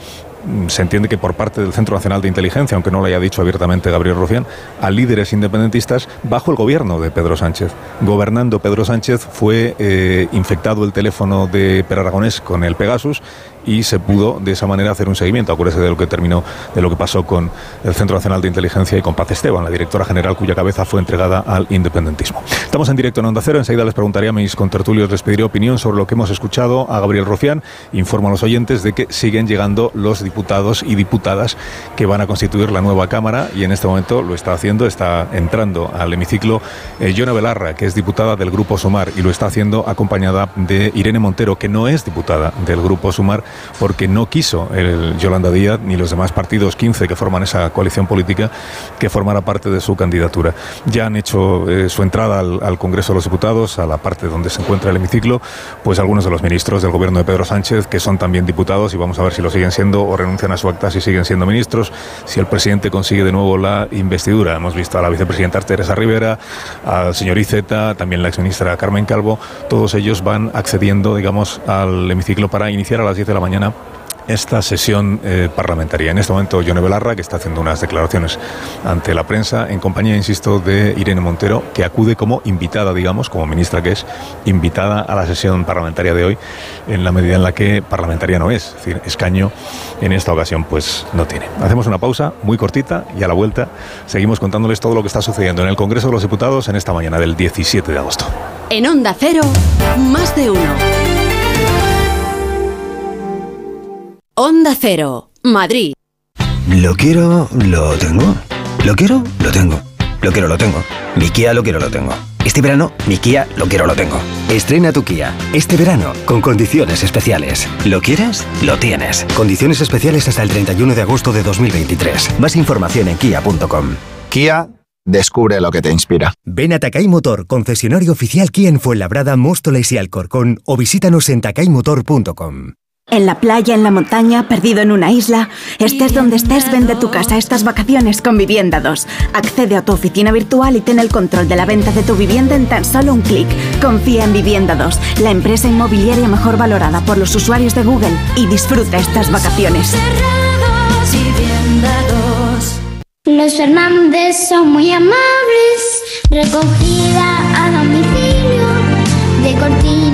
mm, se entiende que por parte del Centro Nacional de Inteligencia, aunque no lo haya dicho abiertamente Gabriel Rufián, a líderes independentistas bajo el gobierno de Pedro Sánchez. Gobernando Pedro Sánchez fue eh, infectado el teléfono de Per Aragonés con el Pegasus y se pudo de esa manera hacer un seguimiento. Acuérdese de lo que terminó, de lo que pasó con el Centro Nacional de Inteligencia y con Paz Esteban, la directora general cuya cabeza fue entregada al independentismo. Estamos en directo en Onda Cero. Enseguida les preguntaría a mis contertulios, les pediré opinión sobre lo que hemos escuchado a Gabriel Rofián. Informo a los oyentes de que siguen llegando los diputados y diputadas que van a constituir la nueva Cámara y en este momento lo está haciendo, está entrando al hemiciclo eh, Belarra, que es diputada del Grupo Sumar y lo está haciendo acompañada de Irene Montero, que no es diputada del Grupo Sumar porque no quiso el Yolanda Díaz ni los demás partidos 15 que forman esa coalición política que formara parte de su candidatura. Ya han hecho eh, su entrada al, Congreso de los Diputados, a la parte donde se encuentra el hemiciclo, pues algunos de los ministros del gobierno de Pedro Sánchez, que son también diputados, y vamos a ver si lo siguen siendo o renuncian a su acta si siguen siendo ministros, si el presidente consigue de nuevo la investidura. Hemos visto a la vicepresidenta Teresa Rivera, al señor Iceta, también la exministra Carmen Calvo, todos ellos van accediendo, digamos, al hemiciclo para iniciar a las 10 de la mañana esta sesión eh, parlamentaria. En este momento, Yone Belarra, que está haciendo unas declaraciones ante la prensa, en compañía, insisto, de Irene Montero, que acude como invitada, digamos, como ministra que es, invitada a la sesión parlamentaria de hoy, en la medida en la que parlamentaria no es. Es decir, escaño en esta ocasión, pues no tiene. Hacemos una pausa muy cortita y a la vuelta seguimos contándoles todo lo que está sucediendo en el Congreso de los Diputados en esta mañana del 17 de agosto. En Onda Cero, más de uno. Onda Cero, Madrid. Lo quiero, lo tengo. Lo quiero, lo tengo. Lo quiero, lo tengo. Mi Kia lo quiero, lo tengo. Este verano, mi Kia lo quiero, lo tengo. Estrena tu Kia. Este verano, con condiciones especiales. ¿Lo quieres? Lo tienes. Condiciones especiales hasta el 31 de agosto de 2023. Más información en kia.com. Kia, descubre lo que te inspira. Ven a Takai Motor, concesionario oficial Kia en Fuenlabrada, Móstoles y Alcorcón, o visítanos en takaymotor.com. En la playa, en la montaña, perdido en una isla. Estés donde estés, vende tu casa estas vacaciones con Vivienda 2. Accede a tu oficina virtual y ten el control de la venta de tu vivienda en tan solo un clic. Confía en Vivienda 2, la empresa inmobiliaria mejor valorada por los usuarios de Google y disfruta estas vacaciones. Los Fernández son muy amables. Recogida a domicilio de cortinas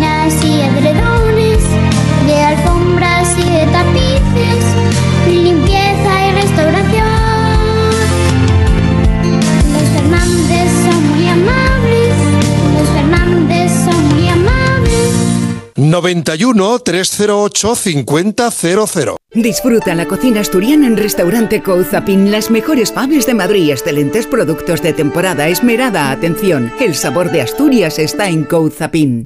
91 308 5000. Disfruta la cocina asturiana en Restaurante Couzapin. Las mejores faves de Madrid y excelentes productos de temporada. Esmerada atención. El sabor de Asturias está en Couzapin.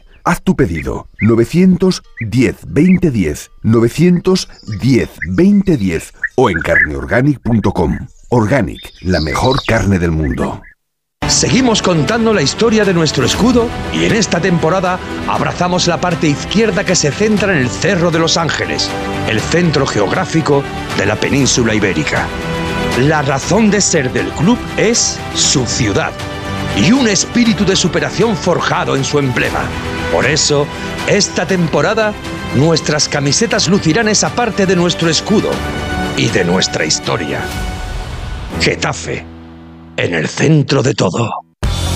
Haz tu pedido 910 2010 910 2010 o en carneorganic.com. Organic, la mejor carne del mundo. Seguimos contando la historia de nuestro escudo y en esta temporada abrazamos la parte izquierda que se centra en el Cerro de los Ángeles, el centro geográfico de la península ibérica. La razón de ser del club es su ciudad y un espíritu de superación forjado en su emblema. Por eso, esta temporada, nuestras camisetas lucirán esa parte de nuestro escudo y de nuestra historia. Getafe, en el centro de todo.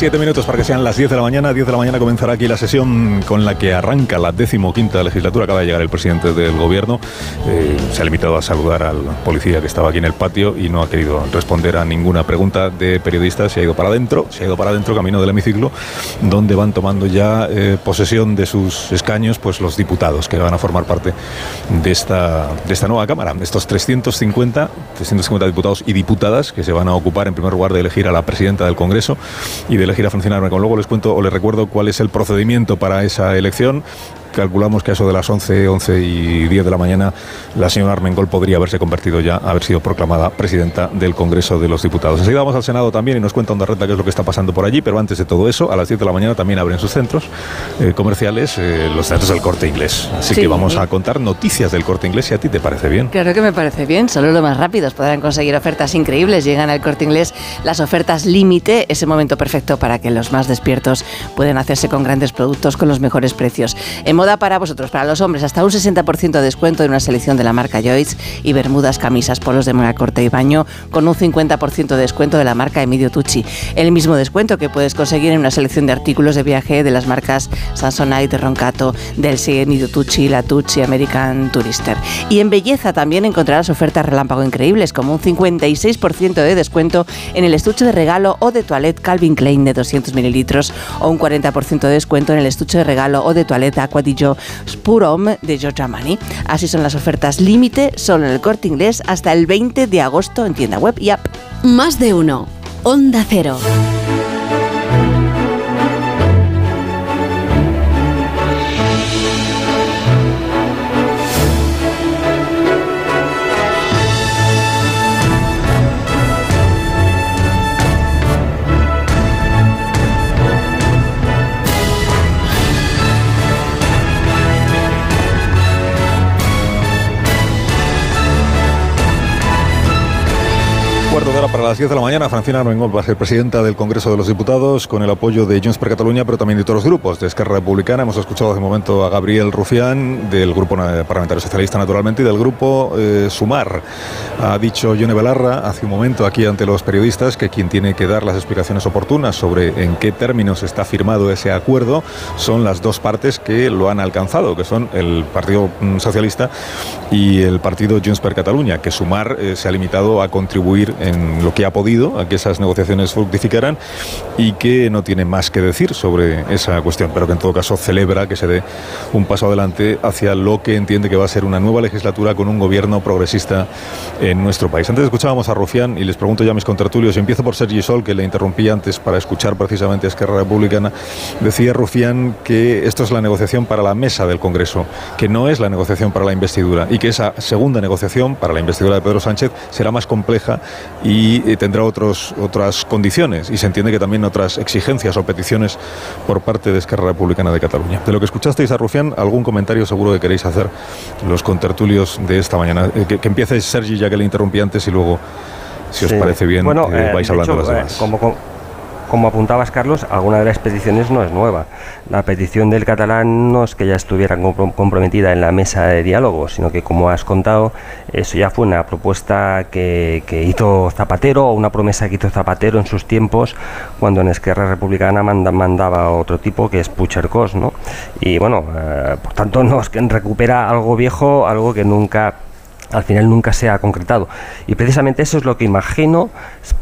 Quedan 17 minutos para que sean las 10 de la mañana. 10 de la mañana comenzará aquí la sesión con la que arranca la decimoquinta legislatura. Acaba de llegar el presidente del gobierno. Eh, se ha limitado a saludar al policía que estaba aquí en el patio y no ha querido responder a ninguna pregunta de periodistas. Se ha ido para adentro, se ha ido para adentro, camino del hemiciclo, donde van tomando ya eh, posesión de sus escaños pues los diputados que van a formar parte de esta, de esta nueva Cámara. Estos 350, 350 diputados y diputadas que se van a ocupar en primer lugar de elegir a la presidenta del Congreso y de elegir a funcionar. Luego les cuento o les recuerdo cuál es el procedimiento para esa elección calculamos que a eso de las 11, 11 y 10 de la mañana la señora Armengol podría haberse convertido ya, haber sido proclamada presidenta del Congreso de los Diputados. Enseguida vamos al Senado también y nos cuenta Onda Renta qué es lo que está pasando por allí, pero antes de todo eso, a las 10 de la mañana también abren sus centros eh, comerciales, eh, los centros del corte inglés. Así que vamos a contar noticias del corte inglés si a ti te parece bien. Claro que me parece bien, solo los más rápidos podrán conseguir ofertas increíbles. Llegan al corte inglés las ofertas límite, ese momento perfecto para que los más despiertos puedan hacerse con grandes productos con los mejores precios. Moda para vosotros, para los hombres, hasta un 60% de descuento en una selección de la marca Joyce y bermudas, camisas, polos de manga corte y baño con un 50% de descuento de la marca Emilio Tucci. El mismo descuento que puedes conseguir en una selección de artículos de viaje de las marcas Samsonite, Roncato, del Emilio Tucci, La Tucci, American Tourister. Y en belleza también encontrarás ofertas relámpago increíbles como un 56% de descuento en el estuche de regalo o de toilette Calvin Klein de 200 mililitros o un 40% de descuento en el estuche de regalo o de toilette Aqua Spurom de Giorgio Armani. Así son las ofertas límite solo en el corte inglés hasta el 20 de agosto en tienda web y app. Más de uno. Onda Cero. 10 de la mañana, Francina Armengol va a ser presidenta del Congreso de los Diputados con el apoyo de Junts per Cataluña, pero también de todos los grupos, de Esquerra Republicana. Hemos escuchado hace un momento a Gabriel Rufián, del Grupo Parlamentario Socialista, naturalmente, y del Grupo eh, Sumar. Ha dicho Yone Belarra hace un momento aquí ante los periodistas que quien tiene que dar las explicaciones oportunas sobre en qué términos está firmado ese acuerdo son las dos partes que lo han alcanzado, que son el Partido mm, Socialista y el Partido Junts per Cataluña, que Sumar eh, se ha limitado a contribuir en lo que ha podido a que esas negociaciones fructificaran y que no tiene más que decir sobre esa cuestión, pero que en todo caso celebra que se dé un paso adelante hacia lo que entiende que va a ser una nueva legislatura con un gobierno progresista en nuestro país. Antes escuchábamos a Rufián y les pregunto ya a mis contertulios, empiezo por Sergi Sol, que le interrumpí antes para escuchar precisamente a Esquerra Republicana. Decía Rufián que esto es la negociación para la mesa del Congreso, que no es la negociación para la investidura y que esa segunda negociación para la investidura de Pedro Sánchez será más compleja y eh, tendrá otros, otras condiciones y se entiende que también otras exigencias o peticiones por parte de Esquerra Republicana de Cataluña. De lo que escuchasteis a Rufián, algún comentario seguro que queréis hacer los contertulios de esta mañana. Eh, que, que empiece Sergi, ya que le interrumpí antes, y luego, si os parece bien, eh, vais hablando las demás. Como, como apuntabas, Carlos, alguna de las peticiones no es nueva. La petición del catalán no es que ya estuviera comprometida en la mesa de diálogo, sino que, como has contado, eso ya fue una propuesta que, hizo Zapatero o una promesa que hizo Zapatero en sus tiempos, cuando en Esquerra Republicana mandaba otro tipo, que es Puchercos, ¿no? Y bueno, eh, por tanto, nos recupera algo viejo, algo que nunca al final nunca se ha concretado. Y precisamente eso es lo que imagino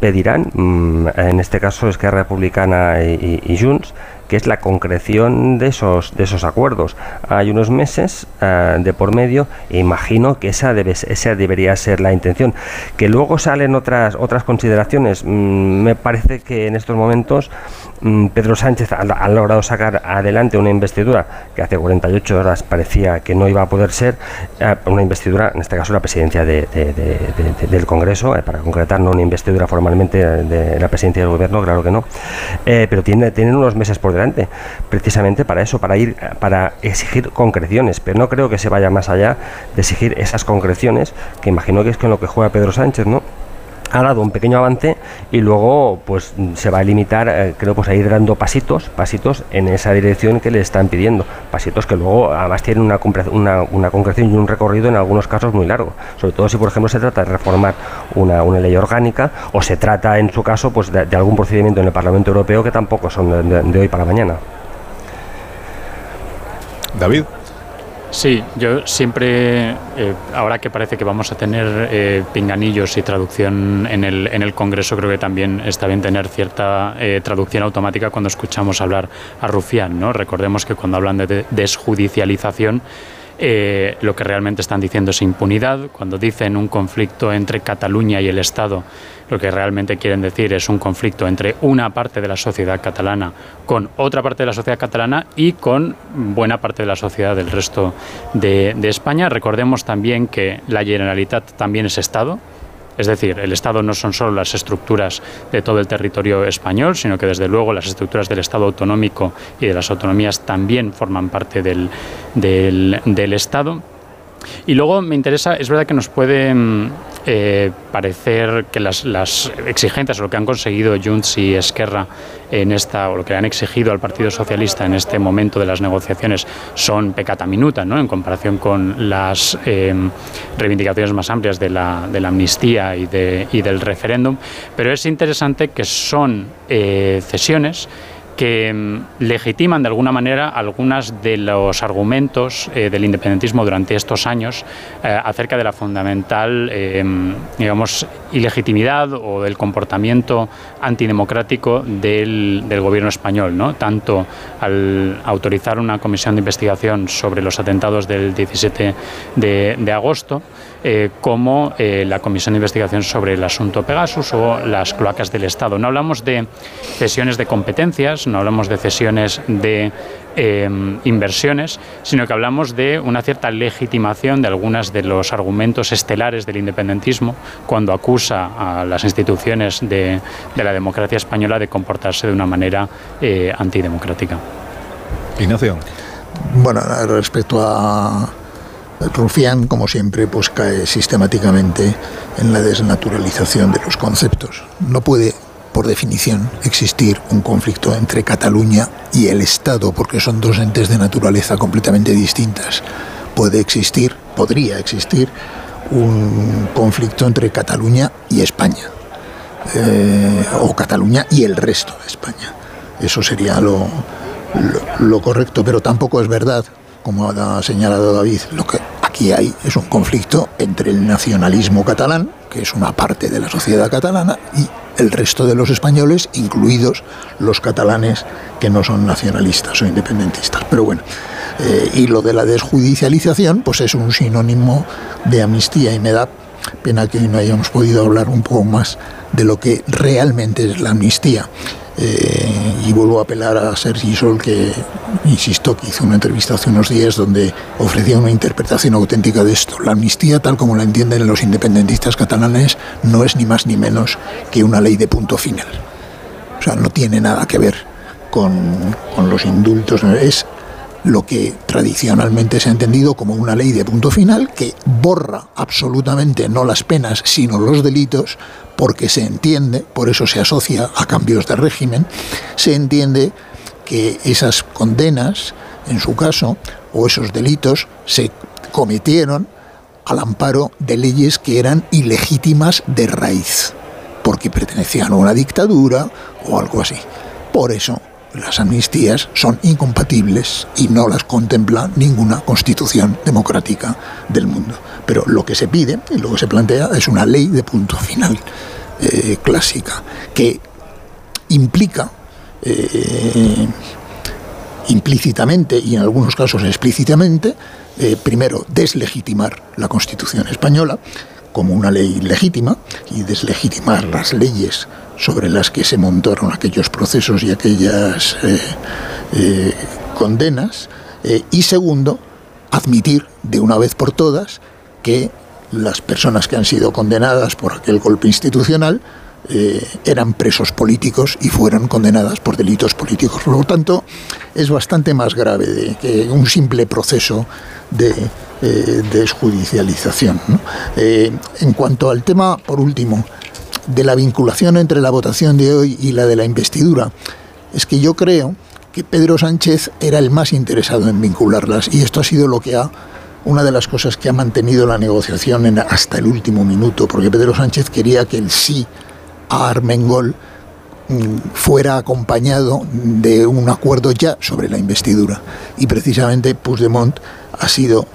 pedirán, mm, en este caso es que Republicana y, y, Junts, que es la concreción de esos, de esos acuerdos. Hay unos meses eh, de por medio e imagino que esa, debe, esa debería ser la intención. Que luego salen otras, otras consideraciones. Mm, me parece que en estos momentos Mm, Pedro Sánchez ha, logrado sacar adelante una investidura que hace 48 horas parecía que no iba a poder ser, eh, una investidura, en este caso la presidencia del Congreso, eh, para concretar, no una investidura formalmente de la presidencia del Gobierno, claro que no, pero tiene, tienen unos meses por precisamente para eso, para ir, para exigir concreciones, pero no creo que se vaya más allá de exigir esas concreciones, que imagino que es con lo que juega Pedro Sánchez, ¿no? Ha dado un pequeño avance y luego pues se va a limitar eh, creo pues a ir dando pasitos pasitos en esa dirección que le están pidiendo. Pasitos que luego además tienen una, una, una concreción y un recorrido en algunos casos muy largo. Sobre todo si por ejemplo se trata de reformar una, una ley orgánica o se trata en su caso pues de, algún procedimiento en el Parlamento Europeo que tampoco son de hoy para mañana. David Sí, yo siempre, eh, ahora que parece que vamos a tener eh, pinganillos y traducción en el, en el Congreso, creo que también está bien tener cierta eh, traducción automática cuando escuchamos hablar a Rufián. ¿no? Recordemos que cuando hablan de desjudicialización, eh, lo que realmente están diciendo es impunidad. Cuando dicen un conflicto entre Cataluña y el Estado, lo que realmente quieren decir es un conflicto entre una parte de la sociedad catalana con otra parte de la sociedad catalana y con buena parte de la sociedad del resto de, de España. Recordemos también que la Generalitat también es Estado es decir, el Estado no son solo las estructuras de todo el territorio español, sino que desde luego las estructuras del Estado autonómico y de las autonomías también forman parte del, del, Estado. Y luego me interesa, es verdad que nos puede mm, eh, parecer que las, las, exigencias o lo que han conseguido Junts y Esquerra en esta, o lo que han exigido al Partido Socialista en este momento de las negociaciones son pecata minuta, ¿no? en comparación con las eh, reivindicaciones más amplias de la, de la amnistía y, de, y, del referéndum, pero es interesante que son eh, cesiones que mm, legitiman de alguna manera algunos de los argumentos eh, del independentismo durante estos años eh, acerca de la fundamental, eh, digamos, ilegitimidad o del comportamiento antidemocrático del, gobierno español. Tanto al autorizar una comisión de investigación sobre los atentados del 17 de agosto, eh, como eh, la Comisión de Investigación sobre el asunto Pegasus o las cloacas del Estado. No hablamos de cesiones de competencias, no hablamos de cesiones de em, inversiones, sino que hablamos de una cierta legitimación de algunos de los argumentos estelares del independentismo cuando acusa a las instituciones de, la democracia española de comportarse de una manera eh, antidemocrática. Ignacio. Bueno, respecto a Rufián, como siempre, pues cae sistemáticamente en la desnaturalización de los conceptos. No puede, por definición, existir un conflicto entre Cataluña y el Estado, porque son dos entes de naturaleza completamente distintas. Puede existir, podría existir, un conflicto entre Cataluña y España, eh, o Cataluña y el resto de España. Eso sería lo, lo correcto, pero tampoco es verdad como ha señalado David, lo que aquí hay es un conflicto entre el nacionalismo catalán, que es una parte de la sociedad catalana, y el resto de los españoles, incluidos los catalanes que no son nacionalistas o independentistas. Pero bueno, eh, y lo de la desjudicialización, pues es un sinónimo de amnistía y me da pena que no hayamos podido hablar un poco más de lo que realmente es la amnistía. Eh, y vuelvo a apelar a Sergi Sol, que insisto que hizo una entrevista hace unos días donde ofrecía una interpretación auténtica de esto. La amnistía, tal como la entienden los independentistas catalanes, no es ni más ni menos que una ley de punto final. O sea, no tiene nada que ver con, con los indultos, es lo que tradicionalmente se ha entendido como una ley de punto final que borra absolutamente no las penas, sino los delitos, porque se entiende, por eso se asocia a cambios de régimen, se entiende que esas condenas, en su caso, o esos delitos, se cometieron al amparo de leyes que eran ilegítimas de raíz, porque pertenecían a una dictadura o algo así. Por eso las amnistías son incompatibles y no las contempla ninguna constitución democrática del mundo. Pero lo que se pide y lo que se plantea es una ley de punto final eh, clásica que implica eh, implícitamente y en algunos casos explícitamente, eh, primero, deslegitimar la Constitución española como una ley legítima y deslegitimar las leyes sobre las que se montaron aquellos procesos y aquellas condenas. y segundo, admitir de una vez por todas que las personas que han sido condenadas por aquel golpe institucional eh, eran presos políticos y fueron condenadas por delitos políticos. Por lo tanto, es bastante más grave que un simple proceso de eh, desjudicialización. Eh, en cuanto al tema, por último, de la vinculación entre la votación de hoy y la de la investidura, es que yo creo que Pedro Sánchez era el más interesado en vincularlas y esto ha sido lo que ha una de las cosas que ha mantenido la negociación hasta el último minuto, porque Pedro Sánchez quería que el sí a Armengol mm, fuera acompañado de un acuerdo ya sobre la investidura. Y precisamente Puigdemont ha sido,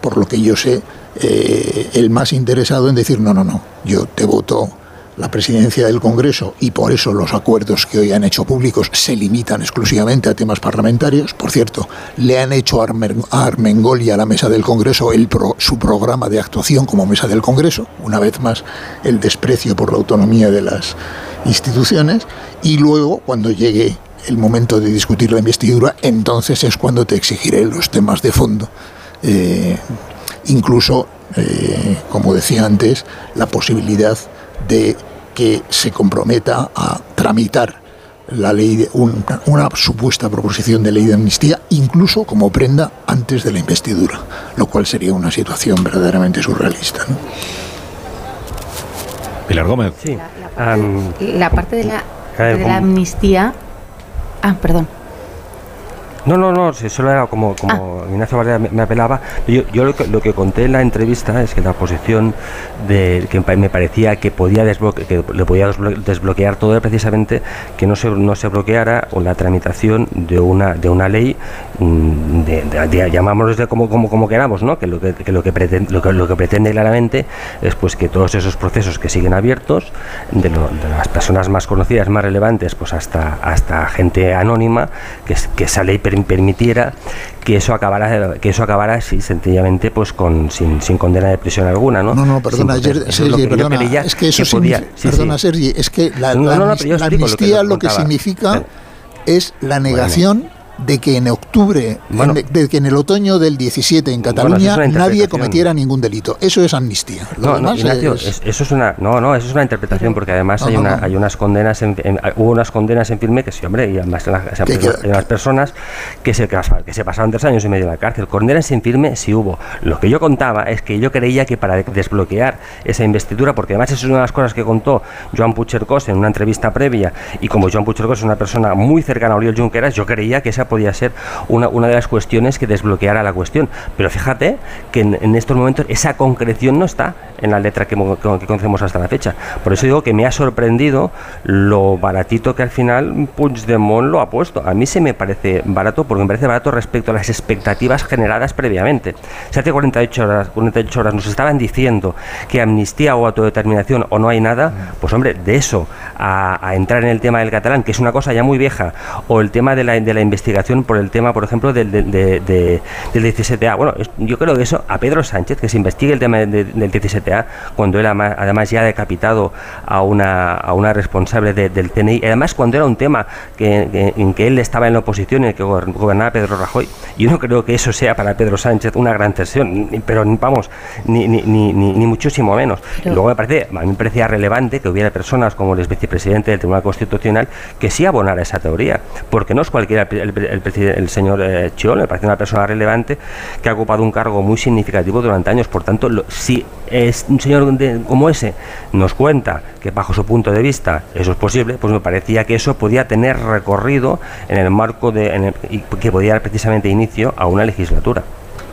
por lo que yo sé, eh, el más interesado en decir, no, no, no, yo te voto la presidencia del Congreso y por eso los acuerdos que hoy han hecho públicos se limitan exclusivamente a temas parlamentarios. Por cierto, le han hecho a Armengol y a la mesa del Congreso el su programa de actuación como mesa del Congreso, una vez más el desprecio por la autonomía de las instituciones y luego cuando llegue el momento de discutir la investidura, entonces es cuando te exigiré los temas de fondo. Eh, incluso, eh, como decía antes, la posibilidad de que se comprometa a tramitar la ley de una, supuesta proposición de ley de amnistía, incluso como prenda antes de la investidura, lo cual sería una situación verdaderamente surrealista. Pilar Gómez. Sí. La, parte, de la, de la amnistía. Ah, perdón. No, no, no, solo era como, como ah. Ignacio Varela me, apelaba. Yo, yo lo, que, lo, que, conté en la entrevista es que la posición de que me parecía que podía que le podía desbloquear todo era precisamente que no se, no se bloqueara la tramitación de una de una ley mm, de, de, como, como, como queramos, ¿no? Que lo que, lo que pretende lo que, lo que pretende claramente es pues que todos esos procesos que siguen abiertos de, de las personas más conocidas, más relevantes, pues hasta hasta gente anónima que, que esa ley permitiera que eso acabara que eso acabara así sencillamente pues con sin, sin condena de prisión alguna no no no perdona Sergi, perdona es que eso podía, perdona Sergi es que la, amnistía lo que significa es la negación de que en octubre, de que en el otoño del 17 en Cataluña nadie cometiera ningún delito. Eso es amnistía. no, no, Ignacio, eso es una, no, no, eso es una interpretación porque además hay, una, hay unas condenas, en, hubo unas condenas en firme que sí, hombre, y además hay unas personas que se, que se pasaron tres años y medio en la cárcel. Condenas en firme sí hubo. Lo que yo contaba es que yo creía que para desbloquear esa investidura, porque además eso es una de las cosas que contó Joan Puchercos en una entrevista previa, y como Joan Puchercos es una persona muy cercana a Oriol Junqueras, yo creía que esa podía ser una, una de las cuestiones que desbloqueara la cuestión. Pero fíjate que en, estos momentos esa concreción no está en la letra que, que, conocemos hasta la fecha. Por eso digo que me ha sorprendido lo baratito que al final Puigdemont lo ha puesto. A mí se me parece barato porque me parece barato respecto a las expectativas generadas previamente. Si hace 48 horas, 48 horas nos estaban diciendo que amnistía o autodeterminación o no hay nada, pues hombre, de eso a, entrar en el tema del catalán, que es una cosa ya muy vieja, o el tema de la, de la investigación por el tema, por ejemplo, del, del, del 17A. Bueno, yo creo que eso a Pedro Sánchez, que se investigue el tema del 17A, cuando él además ya ha decapitado a una, a una responsable del TNI, además cuando era un tema que, en que él estaba en la oposición, en el que gobernaba Pedro Rajoy, yo no creo que eso sea para Pedro Sánchez una gran tensión, pero vamos, ni, ni, ni, ni muchísimo menos. Luego me parece, a mí me parecía relevante que hubiera personas como el vicepresidente del Tribunal Constitucional que sí abonara esa teoría, porque no es cualquiera el, el, señor eh, Chiol, me parece una persona relevante que ha ocupado un cargo muy significativo durante años, por tanto, si es un señor como ese nos cuenta que bajo su punto de vista eso es posible, pues me parecía que eso podía tener recorrido en el marco de que podía dar precisamente inicio a una legislatura.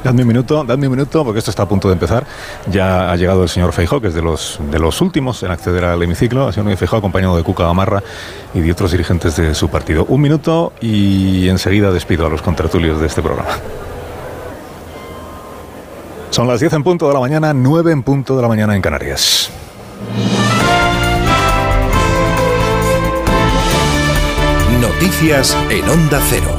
Dadme un minuto, dadme un minuto, porque esto está a punto de empezar. Ya ha llegado el señor Feijó, que es de los, de los últimos en acceder al hemiciclo. El señor Feijó, acompañado de Cuca Gamarra y de otros dirigentes de su partido. Un minuto y enseguida despido a los contertulios de este programa. Son las 10 en punto de la mañana, 9 en punto de la mañana en Canarias. Noticias en Onda Cero.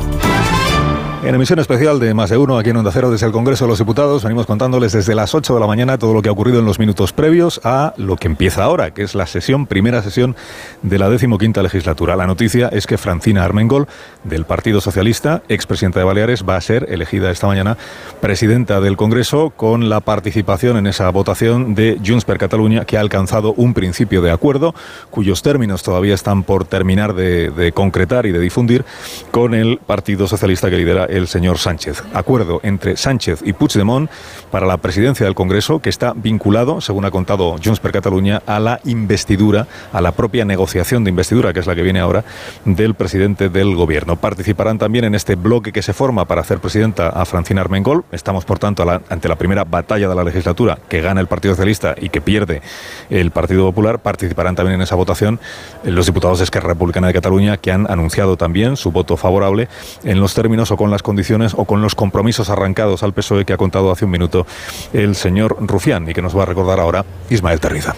En emisión especial de Más de Uno, aquí en Onda Cero, desde el Congreso de los Diputados, venimos contándoles desde las 8 de la mañana todo lo que ha ocurrido en los minutos previos a lo que empieza ahora, que es la sesión, primera sesión de la decimoquinta legislatura. La noticia es que Francina Armengol, del Partido Socialista, expresidenta de Baleares, va a ser elegida esta mañana presidenta del Congreso con la participación en esa votación de Junts per Catalunya, que ha alcanzado un principio de acuerdo, cuyos términos todavía están por terminar de, de concretar y de difundir, con el Partido Socialista que lidera el señor Sánchez. Acuerdo entre Sánchez y Puigdemont para la presidencia del Congreso que está vinculado, según ha contado Junts per Catalunya, a la investidura, a la propia negociación de investidura, que es la que viene ahora, del presidente del Gobierno. Participarán también en este bloque que se forma para hacer presidenta a Francina Armengol. Estamos, por tanto, ante la primera batalla de la legislatura que gana el Partido Socialista y que pierde el Partido Popular. Participarán también en esa votación los diputados de Esquerra Republicana de Cataluña que han anunciado también su voto favorable en los términos o con las condiciones o con los compromisos arrancados al PSOE que ha contado hace un minuto el señor Rufián y que nos va a recordar ahora Ismael Terriza.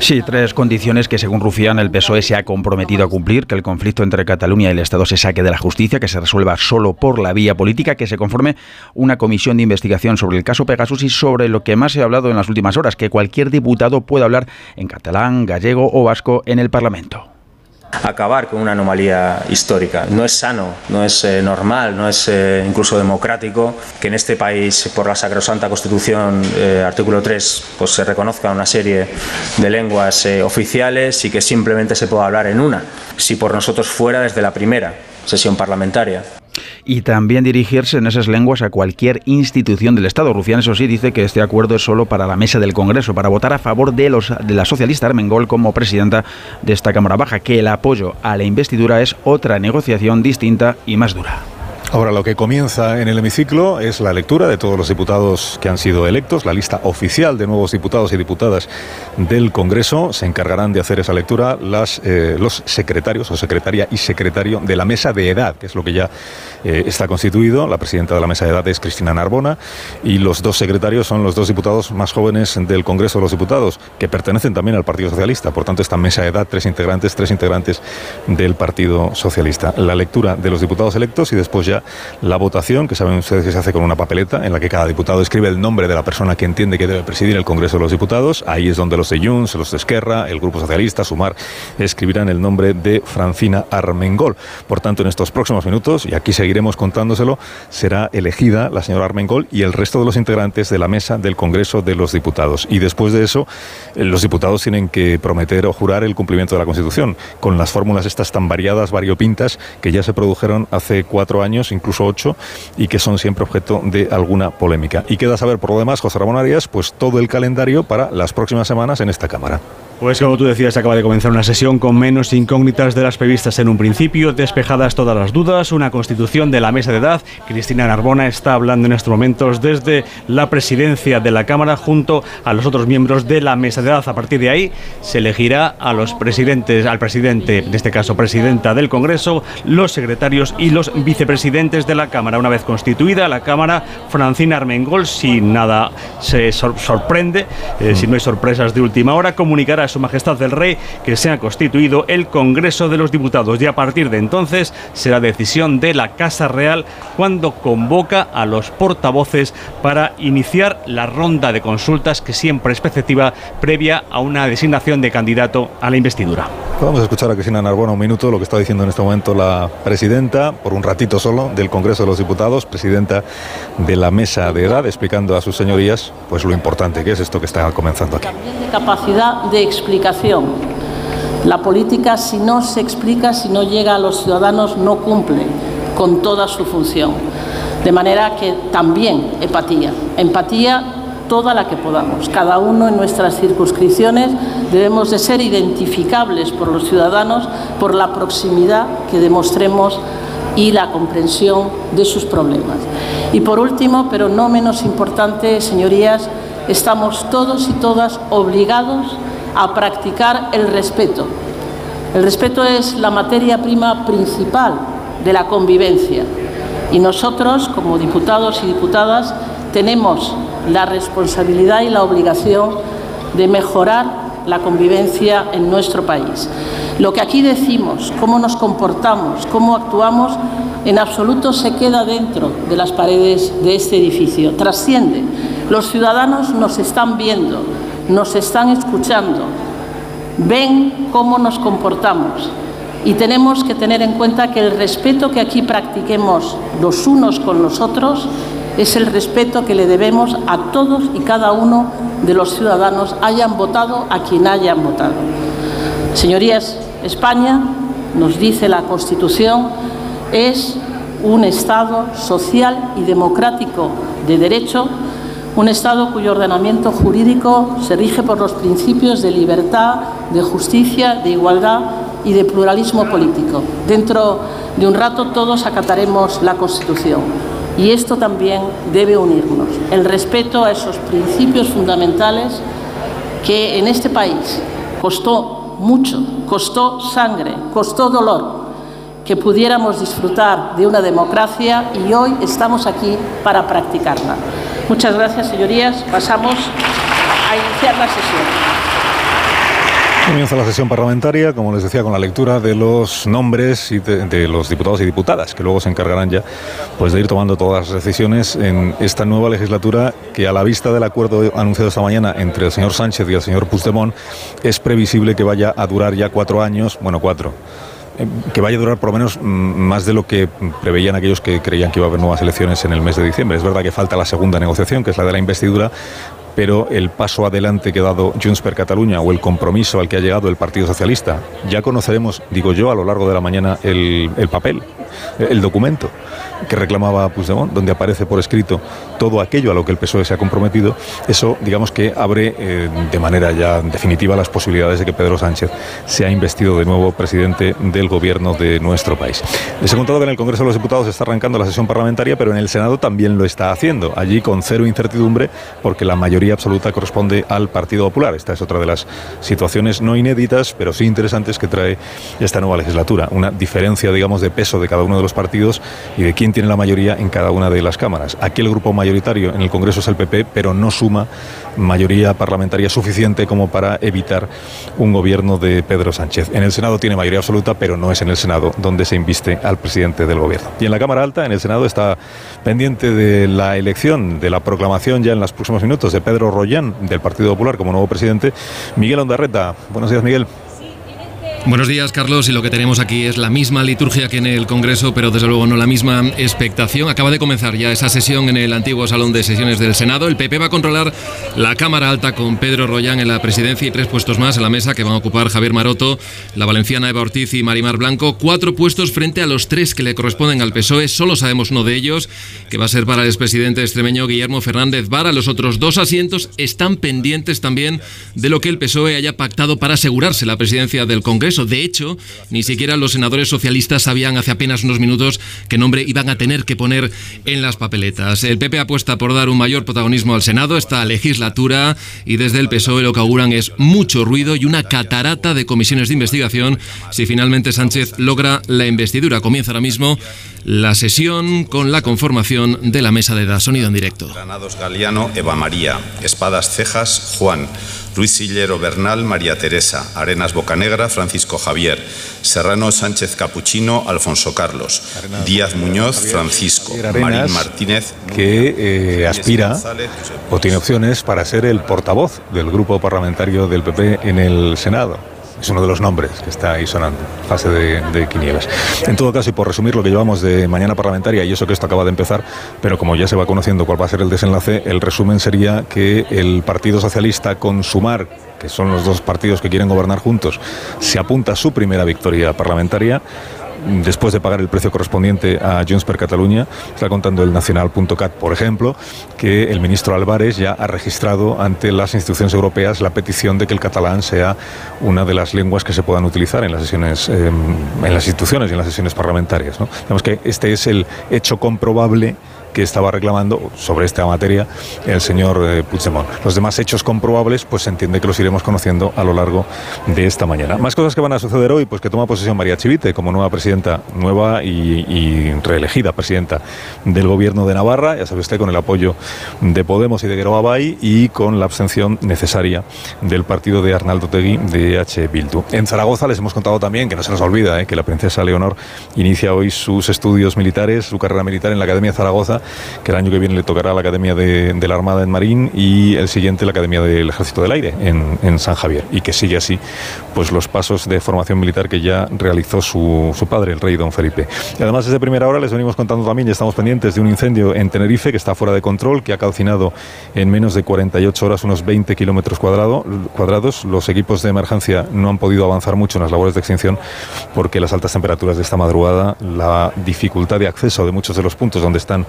Sí, tres condiciones que según Rufián el PSOE se ha comprometido a cumplir, que el conflicto entre Cataluña y el Estado se saque de la justicia, que se resuelva solo por la vía política, que se conforme una comisión de investigación sobre el caso Pegasus y sobre lo que más se ha hablado en las últimas horas, que cualquier diputado pueda hablar en catalán, gallego o vasco en el Parlamento acabar con una anomalía histórica. No es sano, no es eh, normal, no es eh, incluso democrático que en este país, por la sacrosanta Constitución, eh, artículo 3, pues se reconozca una serie de lenguas oficiales y que simplemente se pueda hablar en una, si por nosotros fuera desde la primera sesión parlamentaria y también dirigirse en esas lenguas a cualquier institución del Estado. Rufián, eso sí, dice que este acuerdo es solo para la mesa del Congreso, para votar a favor de, los, de la socialista Armengol como presidenta de esta Cámara Baja, que el apoyo a la investidura es otra negociación distinta y más dura. Ahora lo que comienza en el hemiciclo es la lectura de todos los diputados que han sido electos, la lista oficial de nuevos diputados y diputadas del Congreso. Se encargarán de hacer esa lectura eh, los secretarios o secretaria y secretario de la mesa de edad, que es lo que ya eh, está constituido. La presidenta de la mesa de edad es Cristina Narbona y los dos secretarios son los dos diputados más jóvenes del Congreso de los Diputados, que pertenecen también al Partido Socialista. Por tanto, esta mesa de edad, tres integrantes, tres integrantes del Partido Socialista. La lectura de los diputados electos y después ya la votación, que saben ustedes que se hace con una papeleta en la que cada diputado escribe el nombre de la persona que entiende que debe presidir el Congreso de los Diputados. Ahí es donde los de Junts, los de Esquerra, el Grupo Socialista, Sumar, escribirán el nombre de Francina Armengol. Por tanto, en estos próximos minutos, y aquí seguiremos contándoselo, será elegida la señora Armengol y el resto de los integrantes de la mesa del Congreso de los Diputados. Y después de eso, eh, los diputados tienen que prometer o jurar el cumplimiento de la Constitución, con las fórmulas estas tan variadas, variopintas, que ya se produjeron hace cuatro años, incluso ocho, y que son siempre objeto de alguna polémica. Y queda saber, por lo demás, José Ramón Arias, pues todo el calendario para las próximas semanas en esta Cámara. Pues como tú decías, acaba de comenzar una sesión con menos incógnitas de las previstas en un principio, despejadas todas las dudas, una constitución de la mesa de edad. Cristina Narbona está hablando en estos momentos desde la presidencia de la Cámara junto a los otros miembros de la mesa de edad. A partir de ahí se elegirá a los presidentes, al presidente, en este caso presidenta del Congreso, los secretarios y los vicepresidentes de la Cámara. Una vez constituida la Cámara, Francina Armengol, si nada se sorprende, eh, si no hay sorpresas de última hora, comunicará su Majestad del Rey que se ha constituido el Congreso de los Diputados y a partir de entonces será decisión de la Casa Real cuando convoca a los portavoces para iniciar la ronda de consultas que siempre es preceptiva previa a una designación de candidato a la investidura. Vamos a escuchar a Cristina Narbona un minuto lo que está diciendo en este momento la presidenta, por un ratito solo, del Congreso de los Diputados, presidenta de la mesa de edad, explicando a sus señorías pues lo importante que es esto que está comenzando aquí. También de capacidad de explicación. La política, si no se explica, si no llega a los ciudadanos, no cumple con toda su función. De manera que también empatía. Empatía toda la que podamos. Cada uno en nuestras circunscripciones debemos de ser identificables por los ciudadanos por la proximidad que demostremos y la comprensión de sus problemas. Y por último, pero no menos importante, señorías, estamos todos y todas obligados a practicar el respeto. El respeto es la materia prima principal de la convivencia y nosotros, como diputados y diputadas, tenemos la responsabilidad y la obligación de mejorar la convivencia en nuestro país. Lo que aquí decimos, cómo nos comportamos, cómo actuamos, en absoluto se queda dentro de las paredes de este edificio, trasciende. Los ciudadanos nos están viendo, nos están escuchando, ven cómo nos comportamos y tenemos que tener en cuenta que el respeto que aquí practiquemos los unos con los otros es el respeto que le debemos a todos y cada uno de los ciudadanos, hayan votado a quien hayan votado. Señorías, España, nos dice la Constitución, es un Estado social y democrático de derecho, un Estado cuyo ordenamiento jurídico se rige por los principios de libertad, de justicia, de igualdad y de pluralismo político. Dentro de un rato todos acataremos la Constitución y esto también debe unirnos, el respeto a esos principios fundamentales que en este país costó mucho, costó sangre, costó dolor, que pudiéramos disfrutar de una democracia y hoy estamos aquí para practicarla. Muchas gracias, señorías. Pasamos a iniciar la sesión. Comienza la sesión parlamentaria, como les decía, con la lectura de los nombres y de, los diputados y diputadas, que luego se encargarán ya pues, de ir tomando todas las decisiones en esta nueva legislatura que a la vista del acuerdo anunciado esta mañana entre el señor Sánchez y el señor Puigdemont es previsible que vaya a durar ya cuatro años, bueno, cuatro eh, que vaya a durar por lo menos mm, más de lo que preveían aquellos que creían que iba a haber nuevas elecciones en el mes de diciembre. Es verdad que falta la segunda negociación, que es la de la investidura, pero el paso adelante que ha dado Junts per Cataluña o el compromiso al que ha llegado el Partido Socialista, ya conoceremos, digo yo, a lo largo de la mañana el, el papel, el documento que reclamaba Puigdemont, donde aparece por escrito todo aquello a lo que el PSOE se ha comprometido, eso digamos que abre eh, de manera ya definitiva las posibilidades de que Pedro Sánchez sea investido de nuevo presidente del gobierno de nuestro país. Les he contado que en el Congreso de los Diputados está arrancando la sesión parlamentaria, pero en el Senado también lo está haciendo, allí con cero incertidumbre, porque la mayoría absoluta corresponde al Partido Popular. Esta es otra de las situaciones no inéditas, pero sí interesantes que trae esta nueva legislatura. Una diferencia, digamos, de peso de cada uno de los partidos y de quién tiene la mayoría en cada una de las cámaras. Aquí el grupo mayoritario en el Congreso es el PP, pero no suma mayoría parlamentaria suficiente como para evitar un gobierno de Pedro Sánchez. En el Senado tiene mayoría absoluta, pero no es en el Senado donde se inviste al presidente del gobierno. Y en la Cámara Alta, en el Senado, está pendiente de la elección, de la proclamación ya en los próximos minutos de Pedro Rollán, del Partido Popular, como nuevo presidente, Miguel Ondarreta. Buenos días, Miguel. Buenos días, Carlos. Y lo que tenemos aquí es la misma liturgia que en el Congreso, pero desde luego no la misma expectación. Acaba de comenzar ya esa sesión en el antiguo Salón de Sesiones del Senado. El PP va a controlar la Cámara Alta con Pedro Rollán en la presidencia y tres puestos más en la mesa que van a ocupar Javier Maroto, la valenciana Eva Ortiz y Marimar Blanco. Cuatro puestos frente a los tres que le corresponden al PSOE. Solo sabemos uno de ellos, que va a ser para el expresidente extremeño Guillermo Fernández Vara. Los otros dos asientos están pendientes también de lo que el PSOE haya pactado para asegurarse la presidencia del Congreso. De hecho, ni siquiera los senadores socialistas sabían hace apenas unos minutos qué nombre iban a tener que poner en las papeletas. El PP apuesta por dar un mayor protagonismo al Senado esta legislatura y desde el PSOE lo que auguran es mucho ruido y una catarata de comisiones de investigación si finalmente Sánchez logra la investidura. Comienza ahora mismo la sesión con la conformación de la mesa de edad. Sonido en directo. Granados Galeano, Eva María. Espadas Cejas, Juan. Luis Sillero Bernal, María Teresa, Arenas Bocanegra, Francisco Javier, Serrano Sánchez Capuchino, Alfonso Carlos, Díaz Muñoz, Francisco, Marín Martínez, que eh, aspira o tiene opciones para ser el portavoz del grupo parlamentario del PP en el Senado es uno de los nombres que está ahí sonando, fase de, quinielas. En todo caso, y por resumir lo que llevamos de mañana parlamentaria, y eso que esto acaba de empezar, pero como ya se va conociendo cuál va a ser el desenlace, el resumen sería que el Partido Socialista con Sumar, que son los dos partidos que quieren gobernar juntos, se apunta a su primera victoria parlamentaria después de pagar el precio correspondiente a Junts per Catalunya. Está contando el nacional.cat, por ejemplo, que el ministro Álvarez ya ha registrado ante las instituciones europeas la petición de que el catalán sea una de las lenguas que se puedan utilizar en las sesiones, eh, en las instituciones y en las sesiones parlamentarias. ¿no? Digamos que este es el hecho comprobable que estaba reclamando sobre esta materia el señor eh, Puigdemont. Los demás hechos comprobables, pues se entiende que los iremos conociendo a lo largo de esta mañana. Más cosas que van a suceder hoy, pues que toma posesión María Chivite como nueva presidenta, nueva y, reelegida presidenta del gobierno de Navarra, ya sabe usted, con el apoyo de Podemos y de Geroa Bay y con la abstención necesaria del partido de Arnaldo Tegui de H. Bildu. En Zaragoza les hemos contado también, que no se nos olvida, eh, que la princesa Leonor inicia hoy sus estudios militares, su carrera militar en la Academia de Zaragoza que el año que viene le tocará la Academia de, de la Armada en Marín y el siguiente la Academia del Ejército del Aire en, en, San Javier y que sigue así pues los pasos de formación militar que ya realizó su, su padre, el rey don Felipe. Y además desde primera hora les venimos contando también, ya estamos pendientes de un incendio en Tenerife que está fuera de control, que ha calcinado en menos de 48 horas unos 20 kilómetros cuadrado, cuadrados. Los equipos de emergencia no han podido avanzar mucho en las labores de extinción porque las altas temperaturas de esta madrugada, la dificultad de acceso de muchos de los puntos donde están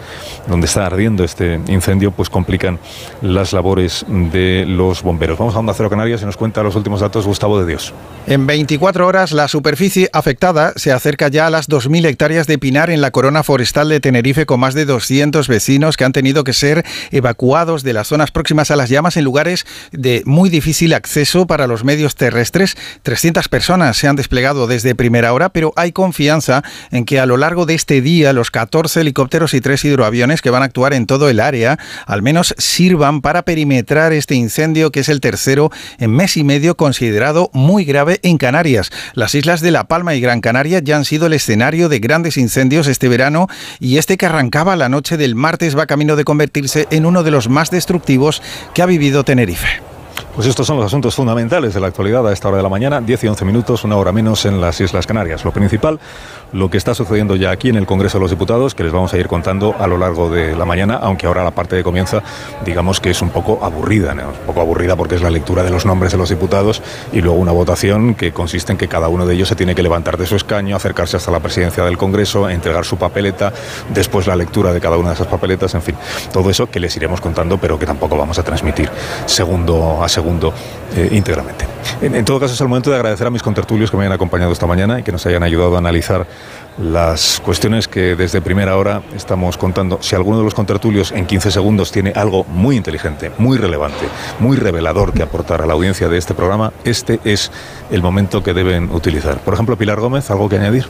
donde está ardiendo este incendio, pues complican las labores de los bomberos. Vamos a Onda Cero Canarias y nos cuenta los últimos datos Gustavo de Dios. En 24 horas, la superficie afectada se acerca ya a las 2.000 hectáreas de pinar en la corona forestal de Tenerife, con más de 200 vecinos que han tenido que ser evacuados de las zonas próximas a las llamas en lugares de muy difícil acceso para los medios terrestres. 300 personas se han desplegado desde primera hora, pero hay confianza en que a lo largo de este día los 14 helicópteros y 3 hidroaviones que van a actuar en todo el área al menos sirvan para perimetrar este incendio que es el tercero en mes y medio considerado muy grave en Canarias. Las islas de La Palma y Gran Canaria ya han sido el escenario de grandes incendios este verano y este que arrancaba la noche del martes va camino de convertirse en uno de los más destructivos que ha vivido Tenerife. Pues estos son los asuntos fundamentales de la actualidad a esta hora de la mañana, 10 y 11 minutos, una hora menos en las Islas Canarias. Lo principal, lo que está sucediendo ya aquí en el Congreso de los Diputados, que les vamos a ir contando a lo largo de la mañana, aunque ahora la parte de comienza, digamos que es un poco aburrida, un poco aburrida porque es la lectura de los nombres de los diputados y luego una votación que consiste en que cada uno de ellos se tiene que levantar de su escaño, acercarse hasta la presidencia del Congreso, entregar su papeleta, después la lectura de cada una de esas papeletas, en fin, todo eso que les iremos contando, pero que tampoco vamos a transmitir segundo a segundo segundo eh, íntegramente. En, en, todo caso, es el momento de agradecer a mis contertulios que me hayan acompañado esta mañana y que nos hayan ayudado a analizar las cuestiones que desde primera hora estamos contando. Si alguno de los contertulios en 15 segundos tiene algo muy inteligente, muy relevante, muy revelador que aportar a la audiencia de este programa, este es el momento que deben utilizar. Por ejemplo, Pilar Gómez, ¿algo que añadir?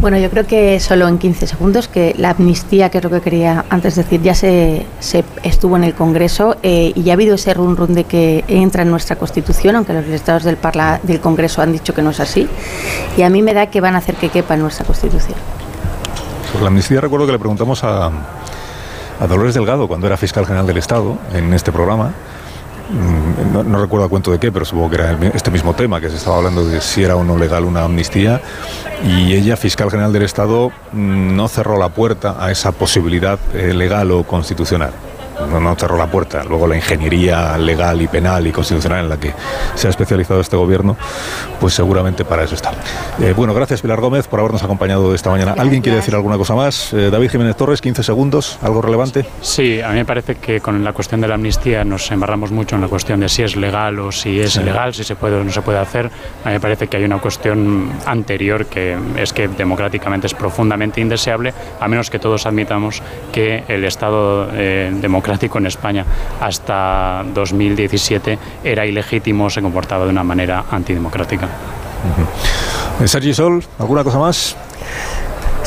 Bueno, yo creo que solo en 15 segundos, que la amnistía, que es lo que quería antes decir, ya se, se estuvo en el Congreso eh, y ya ha habido ese run run de que entra en nuestra Constitución, aunque los estados del, Congreso han dicho que no es así. Y a mí me da que van a hacer que quepa en nuestra Constitución. Sobre la amnistía recuerdo que le preguntamos a, a Dolores Delgado cuando era fiscal general del Estado en este programa no, no, recuerdo a cuento de qué, pero supongo que era este mismo tema, que se estaba hablando de si era o no legal una amnistía, y ella, fiscal general del Estado, mm, no cerró la puerta a esa posibilidad eh, legal o constitucional no, no cerró la puerta. Luego la ingeniería legal y penal y constitucional en la que se ha especializado este gobierno, pues seguramente para eso está. Eh, bueno, gracias Pilar Gómez por habernos acompañado esta mañana. ¿Alguien quiere decir alguna cosa más? Eh, David Jiménez Torres, 15 segundos, ¿algo relevante? Sí, a mí me parece que con la cuestión de la amnistía nos embarramos mucho en la cuestión de si es legal o si es ilegal, si se puede o no se puede hacer. A mí me parece que hay una cuestión anterior que es que democráticamente es profundamente indeseable, a menos que todos admitamos que el Estado eh, democrático en España hasta 2017 era ilegítimo, se comportaba de una manera antidemocrática. Uh -huh. Sergi Sol, ¿alguna cosa más?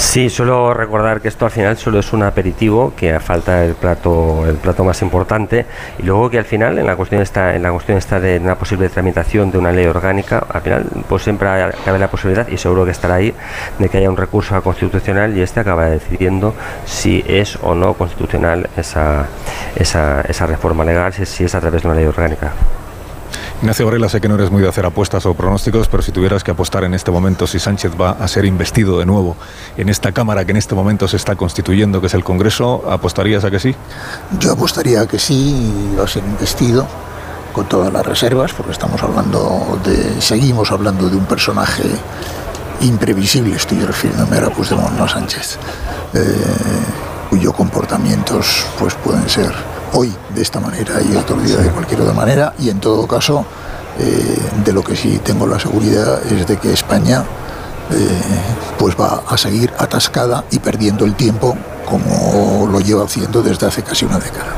Sí, solo recordar que esto al final solo es un aperitivo, que falta el plato, el plato más importante, y luego que al final en la cuestión está, en la cuestión está de una posible tramitación de una ley orgánica, al final pues siempre cabe la posibilidad, y seguro que estará ahí, de que haya un recurso constitucional y este acaba decidiendo si es o no constitucional esa, esa, esa reforma legal, si es a través de una ley orgánica. Ignacio Varela, sé que no eres muy de hacer apuestas o pronósticos, pero si tuvieras que apostar en este momento si Sánchez va a ser investido de nuevo en esta Cámara que en este momento se está constituyendo, que es el Congreso, ¿apostarías a que sí? Yo apostaría a que sí, va a ser investido con todas las reservas, porque estamos hablando de, seguimos hablando de un personaje imprevisible, estoy refiriéndome a Puigdemont, no Sánchez, eh, cuyos comportamientos pues pueden ser hoy de esta manera y otro día de cualquier otra manera y en todo caso eh, de lo que sí tengo la seguridad es de que España eh, pues va a seguir atascada y perdiendo el tiempo como lo lleva haciendo desde hace casi una década.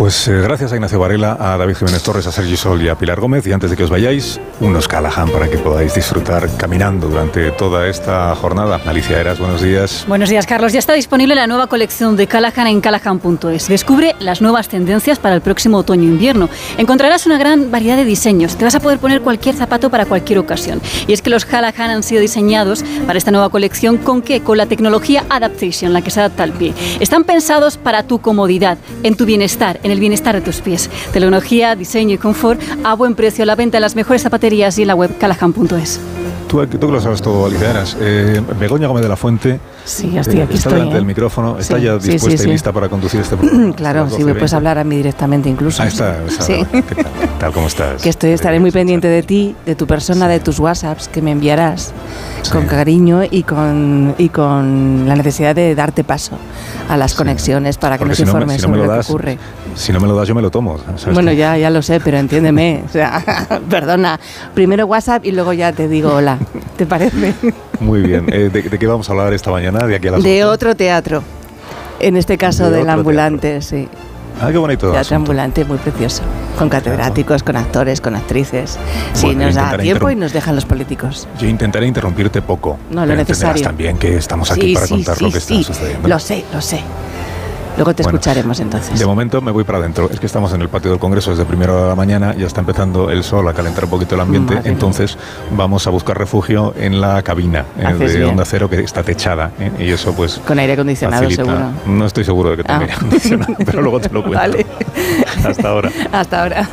Pues eh, gracias a Ignacio Varela, a David Jiménez Torres, a Sergi Sol y a Pilar Gómez. Y antes de que os vayáis, unos Callahan para que podáis disfrutar caminando durante toda esta jornada. Alicia Eras, buenos días. Buenos días, Carlos. Ya está disponible la nueva colección de Callahan en callahan.es. Descubre las nuevas tendencias para el próximo otoño-invierno. Encontrarás una gran variedad de diseños. Te vas a poder poner cualquier zapato para cualquier ocasión. Y es que los Callahan han sido diseñados para esta nueva colección con qué? Con la tecnología Adaptation, la que se adapta al pie. Están pensados para tu comodidad, en tu bienestar, en el bienestar de tus pies. Tecnología, diseño y confort a buen precio la venta en las mejores zapaterías y en la web callahan.es. Tú, tú que lo sabes todo, Alicia eh, Begoña Gómez de la Fuente sí, ya estoy aquí está estoy, delante ¿eh? del micrófono, está ya dispuesta y lista para conducir este *clears throat* programa. Claro, las me 12:20. puedes hablar a mí directamente incluso. Ahí está, Sí. ¿qué tal? tal como estás. Que estoy, estaré muy pendiente de ti, de tu persona, de tus WhatsApps que me enviarás con cariño y con, y con la necesidad de darte paso a las conexiones para que Porque nos si no, me, informes si no me sobre lo lo das, que ocurre. si no me lo das, yo me lo tomo. ¿sabes Bueno, ya, ya lo sé, pero entiéndeme. O sea, *laughs* perdona. Primero WhatsApp y luego ya te digo hola. ¿Te parece? Muy bien. Eh, ¿de, de qué vamos a hablar esta mañana? De aquí a las De 11? otro teatro. En este caso De del ambulante, sí. Ah, qué bonito. Teatro ambulante muy precioso. Con catedráticos, con actores, con actrices. Sí, Bueno, nos da tiempo y nos dejan los políticos. Yo intentaré interrumpirte poco. No, lo necesario. también que estamos aquí Sí, para sí, contar sí, lo que sí. está sucediendo. Lo sé, lo sé. Luego te Bueno, escucharemos entonces. De momento me voy para adentro. Es que estamos en el patio del Congreso desde primera hora de la mañana, ya está empezando el sol a calentar un poquito el ambiente, Madre mía. entonces vamos a buscar refugio en la cabina eh, de bien. Onda Cero que está techada ¿eh? y eso pues Con aire acondicionado, facilita. seguro. No estoy seguro de que tenga Ah. aire acondicionado, *laughs* pero luego te lo *laughs* cuento. Vale. Hasta ahora. Hasta ahora.